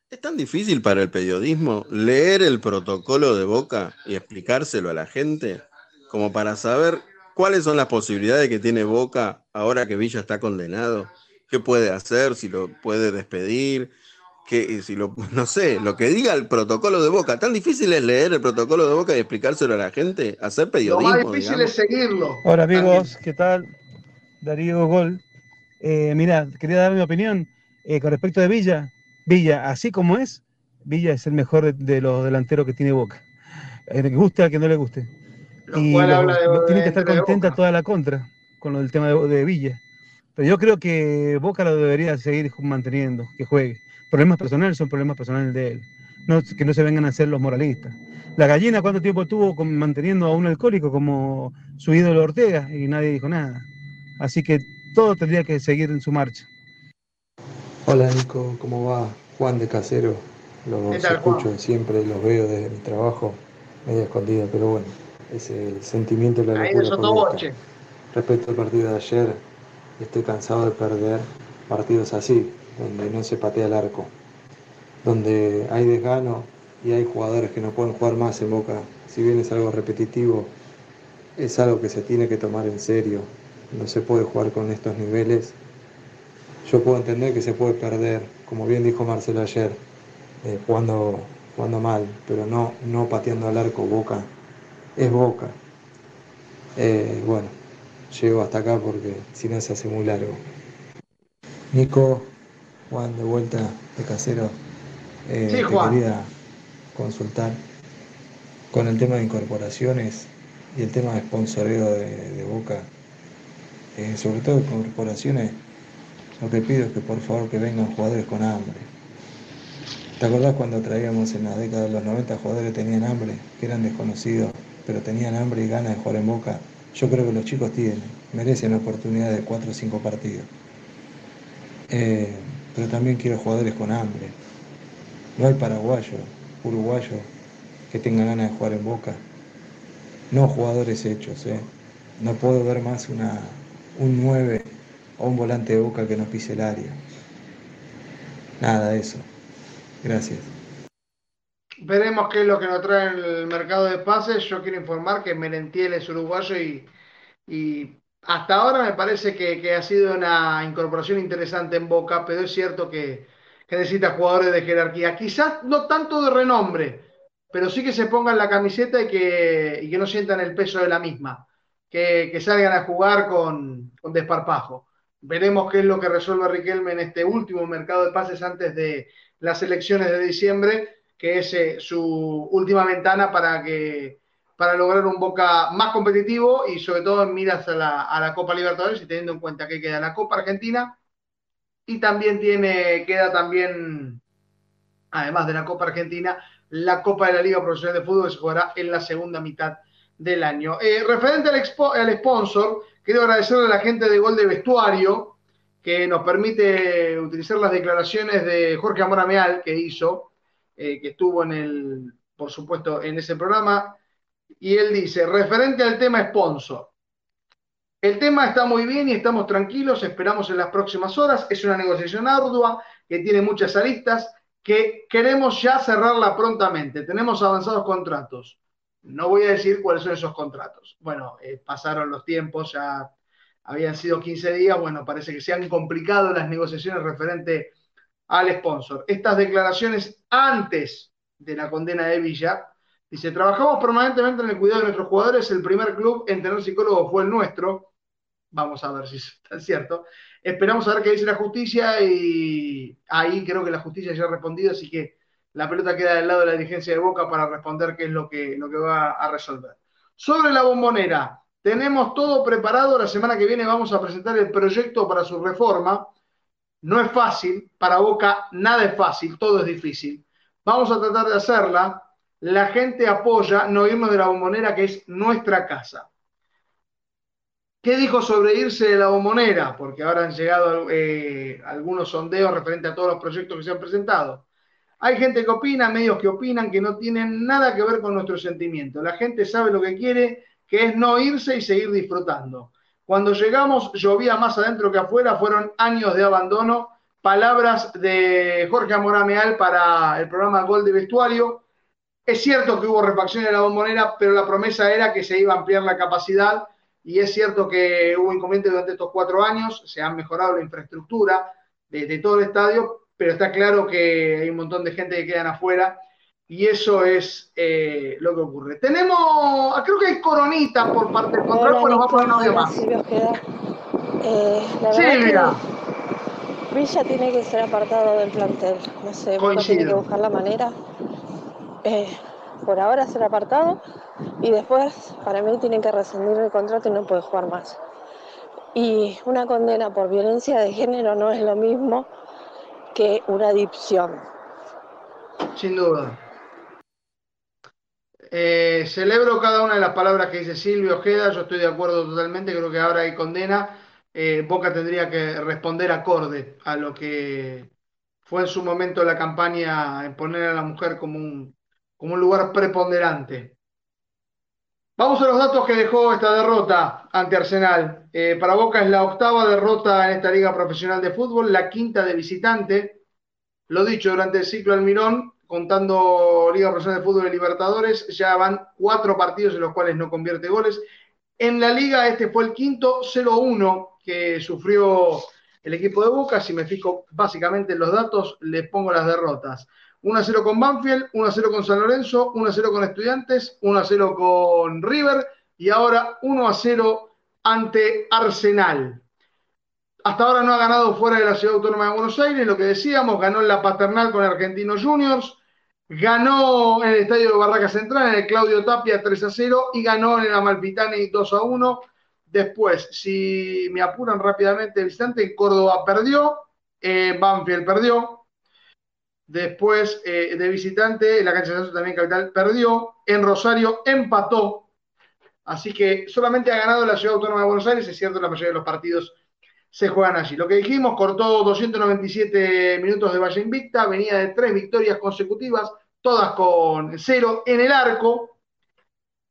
¿Es tan difícil para el periodismo leer el protocolo de Boca y explicárselo a la gente? como para saber cuáles son las posibilidades que tiene Boca ahora que Villa está condenado, qué puede hacer, si lo puede despedir, que si lo, no sé, lo que diga el protocolo de Boca. Tan difícil es leer el protocolo de Boca y explicárselo a la gente, hacer periodismo. Lo más difícil es seguirlo. Hola amigos, ¿qué tal? Darío Gol. Eh, mira, quería dar mi opinión eh, con respecto de Villa. Villa, así como es, Villa es el mejor de, los delanteros que tiene Boca. Eh, que guste al que no le guste y tiene que estar contenta toda la contra con lo del tema de, Villa. Pero yo creo que Boca lo debería seguir manteniendo, que juegue. Problemas personales son problemas personales de él. No, que no se vengan a ser los moralistas. La gallina, ¿cuánto tiempo estuvo manteniendo a un alcohólico como su ídolo Ortega? Y nadie dijo nada. Así que todo tendría que seguir en su marcha. Hola Nico, ¿cómo va? Juan de Casero. Los escucho siempre, los veo desde mi trabajo, medio escondido, pero bueno, ese sentimiento de la locura Respecto al partido de ayer, estoy cansado de perder partidos así, donde no se patea el arco, donde hay desgano y hay jugadores que no pueden jugar más en Boca. Si bien es algo repetitivo, es algo que se tiene que tomar en serio. No se puede jugar con estos niveles. Yo puedo entender que se puede perder, como bien dijo Marcelo ayer, eh, jugando, jugando mal, pero no, no pateando al arco Boca es Boca. Eh, bueno, llego hasta acá porque si no se hace muy largo. Nico, Juan, de vuelta de casero. Eh, sí, Juan. Te quería consultar con el tema de incorporaciones y el tema de sponsoreo de, Boca. Eh, sobre todo incorporaciones, lo que pido es que por favor que vengan jugadores con hambre. ¿Te acordás cuando traíamos en la década de los 90 jugadores que tenían hambre, que eran desconocidos, pero tenían hambre y ganas de jugar en Boca? Yo creo que los chicos tienen, merecen oportunidad de 4 o 5 partidos. Eh, pero también quiero jugadores con hambre. No hay paraguayos, uruguayos que tengan ganas de jugar en Boca. No jugadores hechos, ¿eh? No puedo ver más una, un 9 o un volante de Boca que no pise el área. Nada de eso. Gracias. Veremos qué es lo que nos trae el mercado de pases. Yo quiero informar que Merentiel es uruguayo y hasta ahora me parece que, ha sido una incorporación interesante en Boca, pero es cierto que, necesita jugadores de jerarquía. Quizás no tanto de renombre, pero sí que se pongan la camiseta y que, no sientan el peso de la misma. Que, salgan a jugar con, desparpajo. Veremos qué es lo que resuelve Riquelme en este último mercado de pases antes de las elecciones de diciembre, que es eh, su última ventana para que para lograr un Boca más competitivo y sobre todo en miras a la, Copa Libertadores y teniendo en cuenta que queda la Copa Argentina y también tiene, queda también, además de la Copa Argentina, la Copa de la Liga Profesional de Fútbol que se jugará en la segunda mitad del año. Eh, referente al, sponsor, quiero agradecerle a la gente de Gol de Vestuario que nos permite utilizar las declaraciones de Jorge Amora Meal que hizo, eh, que estuvo en el, por supuesto, en ese programa y él dice, referente al tema sponsor, el tema está muy bien y estamos tranquilos, esperamos en las próximas horas, es una negociación ardua que tiene muchas aristas, que queremos ya cerrarla prontamente, tenemos avanzados contratos. No voy a decir cuáles son esos contratos. Bueno, eh, pasaron los tiempos, ya habían sido 15 días, bueno, parece que se han complicado las negociaciones referente al sponsor. Estas declaraciones antes de la condena de Villa Dice, trabajamos permanentemente en el cuidado de nuestros jugadores. El primer club en tener psicólogo fue el nuestro. Vamos a ver si está cierto. Esperamos a ver qué dice la justicia y ahí creo que la justicia ya ha respondido, así que la pelota queda del lado de la dirigencia de Boca para responder qué es lo que, lo que va a resolver. Sobre la bombonera, tenemos todo preparado. La semana que viene vamos a presentar el proyecto para su reforma. No es fácil, para Boca nada es fácil, todo es difícil. Vamos a tratar de hacerla la gente apoya no irnos de la bombonera, que es nuestra casa. ¿Qué dijo sobre irse de la bombonera? Porque ahora han llegado eh, algunos sondeos referente a todos los proyectos que se han presentado. Hay gente que opina, medios que opinan que no tienen nada que ver con nuestro sentimiento. La gente sabe lo que quiere, que es no irse y seguir disfrutando. Cuando llegamos llovía más adentro que afuera, fueron años de abandono. Palabras de Jorge Amorameal para el programa Gol de Vestuario es cierto que hubo refacciones en la bombonera, pero la promesa era que se iba a ampliar la capacidad y es cierto que hubo inconvenientes durante estos cuatro años, se ha mejorado la infraestructura de, todo el estadio, pero está claro que hay un montón de gente que quedan afuera y eso es eh, lo que ocurre. Tenemos, ah, creo que hay coronita por parte del control, bueno, vamos a poner más. Eh, Silvia. Villa tiene que ser apartado del plantel, no sé, tiene que buscar la manera eh, por ahora ser apartado y después para mí tienen que rescindir el contrato y no puede jugar más. Y una condena por violencia de género no es lo mismo que una adicción. Sin duda. Eh, celebro cada una de las palabras que dice Silvio Ojeda, yo estoy de acuerdo totalmente, creo que ahora hay condena. Eh, Boca tendría que responder acorde a lo que fue en su momento la campaña en poner a la mujer como un, como un lugar preponderante. Vamos a los datos que dejó esta derrota ante Arsenal. Eh, para Boca es la octava derrota en esta liga profesional de fútbol, la quinta de visitante. Lo dicho, durante el ciclo Almirón, contando Liga Profesional de Fútbol y Libertadores, ya van cuatro partidos en los cuales no convierte goles. En la liga este fue el quinto 0-1 que sufrió el equipo de Boca. Si me fijo básicamente en los datos, les pongo las derrotas. 1 a 0 con Banfield, 1 a 0 con San Lorenzo, 1 a 0 con Estudiantes, 1 a 0 con River, y ahora 1 a 0 ante Arsenal. Hasta ahora no ha ganado fuera de la Ciudad Autónoma de Buenos Aires, lo que decíamos, ganó en la Paternal con Argentinos Juniors, ganó en el Estadio de Barraca Central, en el Claudio Tapia 3 a 0 y ganó en el Amalfitani 2 a 1. Después, si me apuran rápidamente en Córdoba perdió, eh, Banfield perdió. Después, eh, de visitante, la cancha de también Capital perdió. En Rosario empató. Así que solamente ha ganado la Ciudad Autónoma de Buenos Aires. Es cierto, la mayoría de los partidos se juegan allí. Lo que dijimos, cortó 297 minutos de Valle Invicta, venía de tres victorias consecutivas, todas con cero en el arco,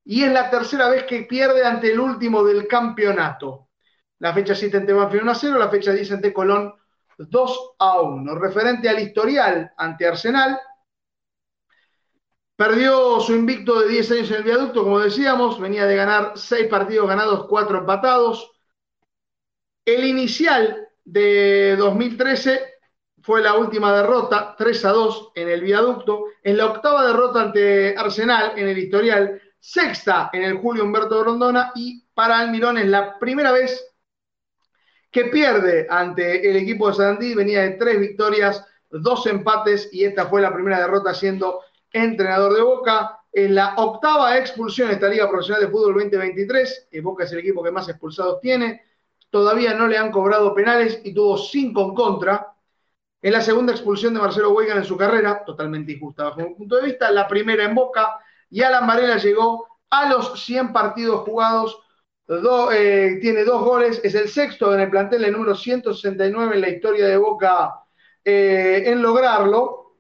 y es la tercera vez que pierde ante el último del campeonato. La fecha 7 ante Banfield 1 a 0, la fecha 10 ante Colón 2 a 1. Referente al historial ante Arsenal, perdió su invicto de 10 años en el viaducto, como decíamos, venía de ganar 6 partidos ganados, 4 empatados. El inicial de 2013 fue la última derrota, 3 a 2 en el viaducto. En la octava derrota ante Arsenal en el historial, sexta en el Julio Humberto Rondona y para Almirón es la primera vez que pierde ante el equipo de Sandí. Venía de tres victorias, dos empates y esta fue la primera derrota siendo entrenador de Boca. En la octava expulsión de esta Liga Profesional de Fútbol 2023, Boca es el equipo que más expulsados tiene todavía no le han cobrado penales y tuvo cinco en contra. Es la segunda expulsión de Marcelo Weigan en su carrera, totalmente injusta bajo mi punto de vista. La primera en Boca y Alan Varela llegó a los 100 partidos jugados. Eh, tiene dos goles, es el sexto en el plantel, el número 169 en la historia de Boca eh, en lograrlo.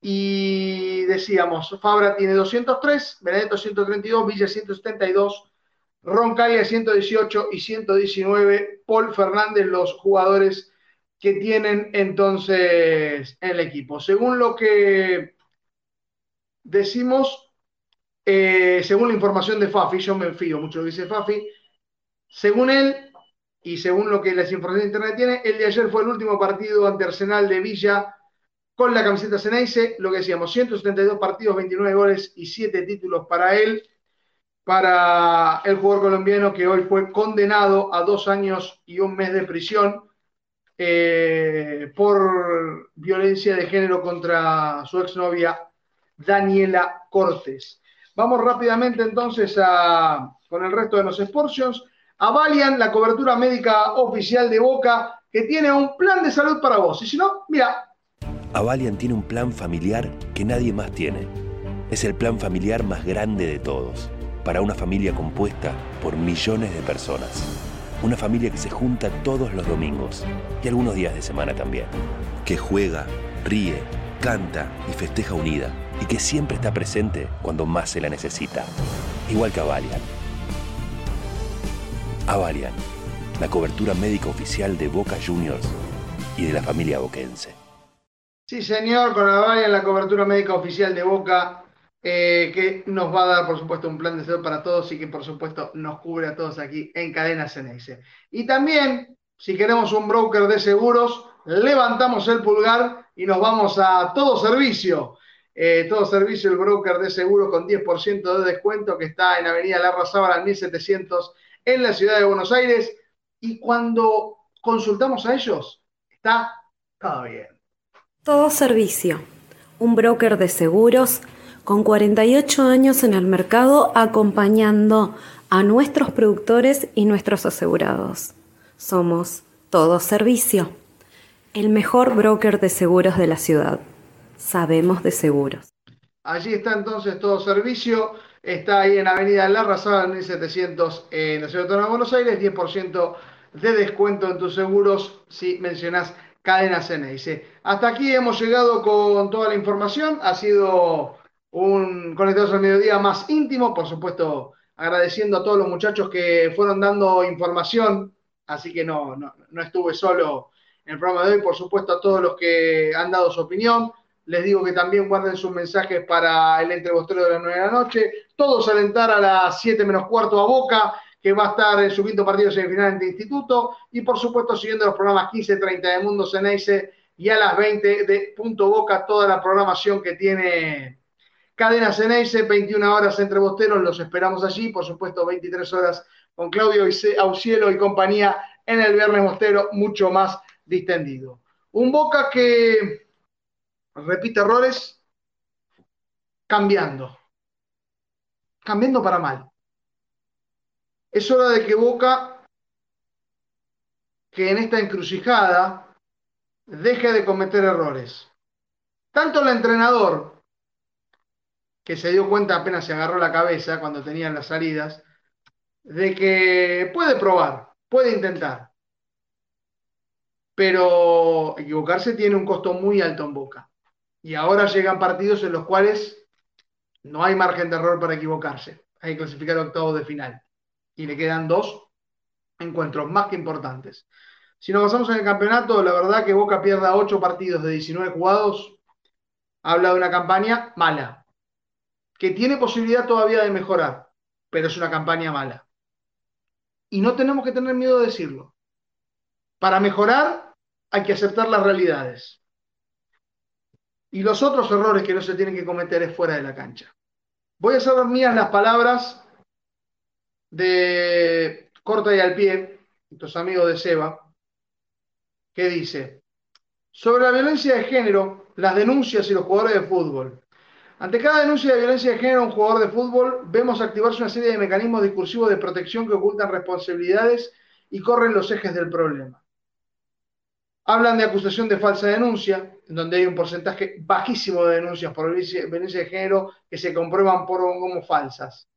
Y decíamos, Fabra tiene 203, Benedetto 132, Villa 172, Roncalia 118 y 119, Paul Fernández, los jugadores que tienen entonces el equipo. Según lo que decimos, eh, según la información de Fafi, yo me fío mucho lo que dice Fafi, según él y según lo que las informaciones de internet tiene, el de ayer fue el último partido ante Arsenal de Villa con la camiseta Ceneice, lo que decíamos, 172 partidos, 29 goles y 7 títulos para él para el jugador colombiano que hoy fue condenado a dos años y un mes de prisión eh, por violencia de género contra su exnovia Daniela Cortés. Vamos rápidamente entonces a, con el resto de los Sportions. Avalian la cobertura médica oficial de Boca que tiene un plan de salud para vos. Y si no, mira. Avalian tiene un plan familiar que nadie más tiene. Es el plan familiar más grande de todos para una familia compuesta por millones de personas. Una familia que se junta todos los domingos y algunos días de semana también. Que juega, ríe, canta y festeja unida y que siempre está presente cuando más se la necesita. Igual que Avalian. Avalian, la cobertura médica oficial de Boca Juniors y de la familia boquense. Sí, señor, con Avalian, la cobertura médica oficial de Boca eh, que nos va a dar, por supuesto, un plan de salud para todos y que, por supuesto, nos cubre a todos aquí en Cadena CNS. Y también, si queremos un broker de seguros, levantamos el pulgar y nos vamos a todo servicio. Eh, todo servicio, el broker de seguros con 10% de descuento que está en Avenida Larra Sábara 1700 en la ciudad de Buenos Aires. Y cuando consultamos a ellos, está todo bien. Todo servicio, un broker de seguros con 48 años en el mercado acompañando a nuestros productores y nuestros asegurados. Somos Todo Servicio, el mejor broker de seguros de la ciudad. Sabemos de seguros. Allí está entonces Todo Servicio. Está ahí en Avenida La Razada, 1700 en la Ciudad de Buenos Aires. 10% de descuento en tus seguros si mencionas Cadena dice Hasta aquí hemos llegado con toda la información. Ha sido un Conectados al Mediodía más íntimo, por supuesto, agradeciendo a todos los muchachos que fueron dando información, así que no, no, estuve solo en el programa de hoy, por supuesto a todos los que han dado su opinión, les digo que también guarden sus mensajes para el entrevostero de las 9 de la noche, todos alentar a las 7 menos cuarto a Boca, que va a estar en su quinto partido semifinal ante Instituto, y por supuesto siguiendo los programas 15.30 de Mundo Ceneice y a las 20 de Punto Boca, toda la programación que tiene Cadena Ceneice, 21 horas entre Bosteros, los esperamos allí, por supuesto 23 horas con Claudio Aucielo y compañía en el Viernes Bostero, mucho más distendido. Un Boca que repite errores cambiando, cambiando para mal. Es hora de que Boca, que en esta encrucijada, deje de cometer errores. Tanto el entrenador, que se dio cuenta apenas se agarró la cabeza cuando tenían las salidas, de que puede probar, puede intentar. Pero equivocarse tiene un costo muy alto en Boca. Y ahora llegan partidos en los cuales no hay margen de error para equivocarse. Hay que clasificar octavo de final. Y le quedan dos encuentros más que importantes. Si nos basamos en el campeonato, la verdad que Boca pierda 8 partidos de 19 jugados, habla de una campaña mala, que tiene posibilidad todavía de mejorar, pero es una campaña mala. Y no tenemos que tener miedo de decirlo. Para mejorar hay que aceptar las realidades. Y los otros errores que no se tienen que cometer es fuera de la cancha. Voy a hacer mías las palabras de Corta y al pie, nuestros amigos de Seba, que dice, sobre la violencia de género, las denuncias y los jugadores de fútbol. Ante cada denuncia de violencia de género a un jugador de fútbol, vemos activarse una serie de mecanismos discursivos de protección que ocultan responsabilidades y corren los ejes del problema. Hablan de acusación de falsa denuncia, en donde hay un porcentaje bajísimo de denuncias por violencia de género que se comprueban por, como falsas.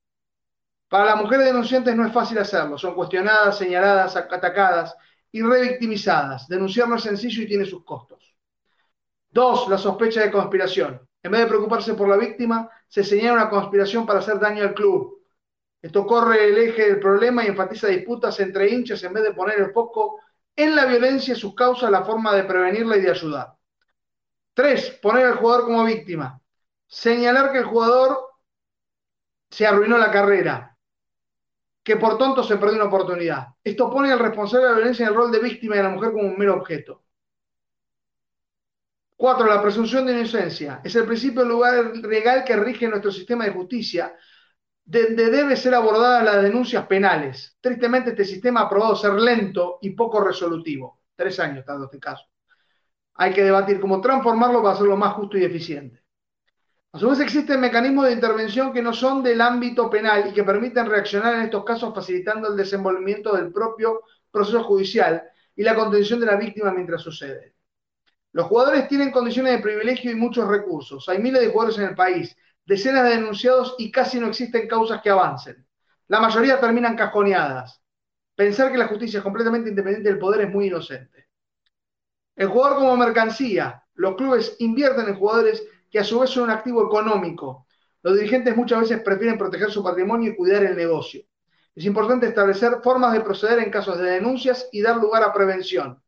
Para las mujeres denunciantes no es fácil hacerlo, son cuestionadas, señaladas, atacadas y revictimizadas. Denunciar no es sencillo y tiene sus costos. Dos, la sospecha de conspiración. En vez de preocuparse por la víctima, se señala una conspiración para hacer daño al club. Esto corre el eje del problema y enfatiza disputas entre hinchas en vez de poner el foco en la violencia y sus causas, la forma de prevenirla y de ayudar. Tres, poner al jugador como víctima. Señalar que el jugador se arruinó la carrera, que por tonto se perdió una oportunidad. Esto pone al responsable de la violencia en el rol de víctima de la mujer como un mero objeto. Cuatro, la presunción de inocencia. Es el principio legal que rige nuestro sistema de justicia, donde debe ser abordadas las denuncias penales. Tristemente, este sistema ha probado ser lento y poco resolutivo. Tres años dado este caso. Hay que debatir cómo transformarlo para hacerlo más justo y eficiente. A su vez, existen mecanismos de intervención que no son del ámbito penal y que permiten reaccionar en estos casos facilitando el desenvolvimiento del propio proceso judicial y la contención de la víctima mientras sucede. Los jugadores tienen condiciones de privilegio y muchos recursos. Hay miles de jugadores en el país decenas de denunciados y casi no existen causas que avancen. La mayoría terminan cajoneadas. Pensar que la justicia es completamente independiente del poder es muy inocente. El jugador como mercancía. Los clubes invierten en jugadores que a su vez son un activo económico. Los dirigentes muchas veces prefieren proteger su patrimonio y cuidar el negocio. Es importante establecer formas de proceder en casos de denuncias y dar lugar a prevención.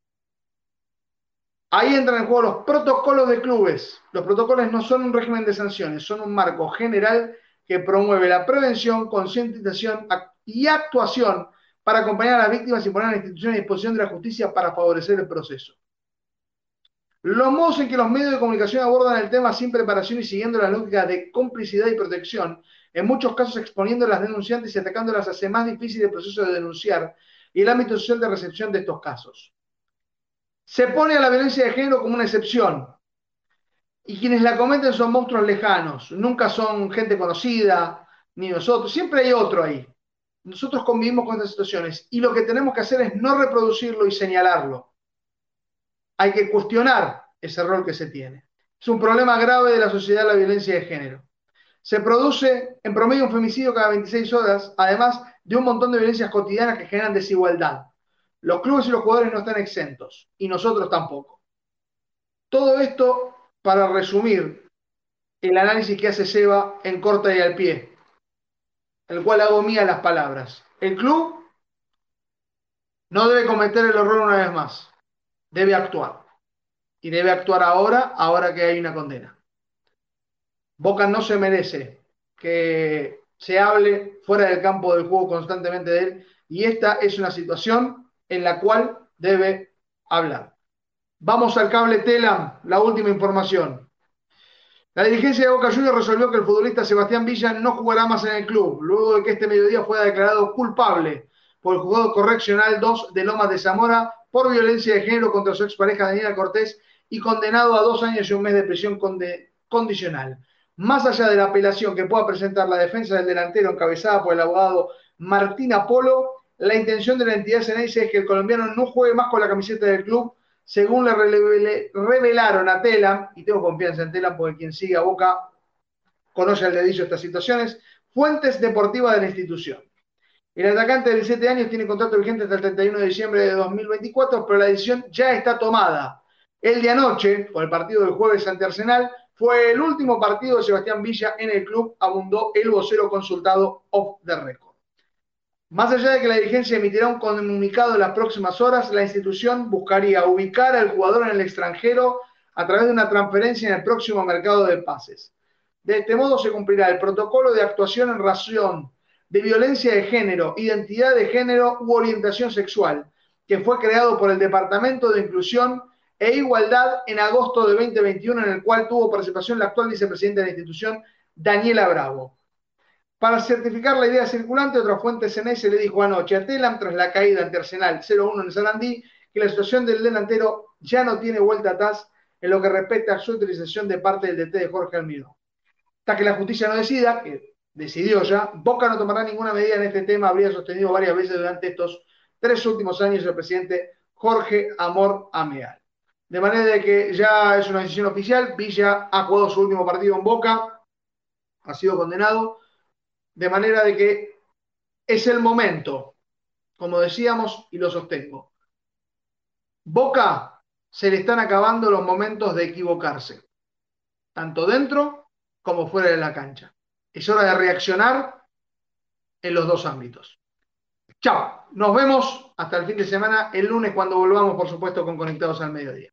Ahí entran en juego los protocolos de clubes. Los protocolos no son un régimen de sanciones, son un marco general que promueve la prevención, concientización y actuación para acompañar a las víctimas y poner a la institución a disposición de la justicia para favorecer el proceso. Los modos en que los medios de comunicación abordan el tema sin preparación y siguiendo la lógica de complicidad y protección, en muchos casos exponiendo a las denunciantes y atacándolas hace más difícil el proceso de denunciar y el ámbito social de recepción de estos casos se pone a la violencia de género como una excepción. Y quienes la cometen son monstruos lejanos, nunca son gente conocida, ni nosotros, siempre hay otro ahí. Nosotros convivimos con estas situaciones y lo que tenemos que hacer es no reproducirlo y señalarlo. Hay que cuestionar ese rol que se tiene. Es un problema grave de la sociedad la violencia de género. Se produce en promedio un femicidio cada 26 horas, además de un montón de violencias cotidianas que generan desigualdad. Los clubes y los jugadores no están exentos y nosotros tampoco. Todo esto para resumir el análisis que hace Seba en corta y al pie, el cual hago mía las palabras. El club no debe cometer el error una vez más, debe actuar. Y debe actuar ahora, ahora que hay una condena. Boca no se merece que se hable fuera del campo del juego constantemente de él. Y esta es una situación en la cual debe hablar. Vamos al cable Telam, la última información. La dirigencia de Boca Juniors resolvió que el futbolista Sebastián Villa no jugará más en el club, luego de que este mediodía fuera declarado culpable por el jugador correccional 2 de Lomas de Zamora por violencia de género contra su expareja Daniela Cortés y condenado a dos años y un mes de prisión condicional. Más allá de la apelación que pueda presentar la defensa del delantero encabezada por el abogado Martín Apolo, la intención de la entidad Ceneice es que el colombiano no juegue más con la camiseta del club según le revelaron a Telam, y tengo confianza en Telam porque quien sigue a Boca conoce al dedillo estas situaciones, fuentes deportivas de la institución. El atacante de 17 años tiene contrato vigente hasta el 31 de diciembre de 2024, pero la decisión ya está tomada. El de anoche, por el partido del jueves ante Arsenal, fue el último partido de Sebastián Villa en el club, abundó el vocero consultado off the record. Más allá de que la dirigencia emitirá un comunicado en las próximas horas, la institución buscaría ubicar al jugador en el extranjero a través de una transferencia en el próximo mercado de pases. De este modo se cumplirá el protocolo de actuación en razón de violencia de género, identidad de género u orientación sexual, que fue creado por el Departamento de Inclusión e Igualdad en agosto de 2021, en el cual tuvo participación la actual vicepresidenta de la institución, Daniela Bravo. Para certificar la idea circulante, otra fuente CNS le dijo anoche a Telam, tras la caída ante Arsenal 0-1 en Sarandí, que la situación del delantero ya no tiene vuelta atrás en lo que respecta a su utilización de parte del DT de Jorge Almirón. Hasta que la justicia no decida, que decidió ya, Boca no tomará ninguna medida en este tema, habría sostenido varias veces durante estos tres últimos años el presidente Jorge Amor Ameal. De manera que ya es una decisión oficial, Villa ha jugado su último partido en Boca, ha sido condenado, de manera de que es el momento, como decíamos y lo sostengo. Boca se le están acabando los momentos de equivocarse, tanto dentro como fuera de la cancha. Es hora de reaccionar en los dos ámbitos. Chao, nos vemos hasta el fin de semana, el lunes cuando volvamos, por supuesto, con Conectados al Mediodía.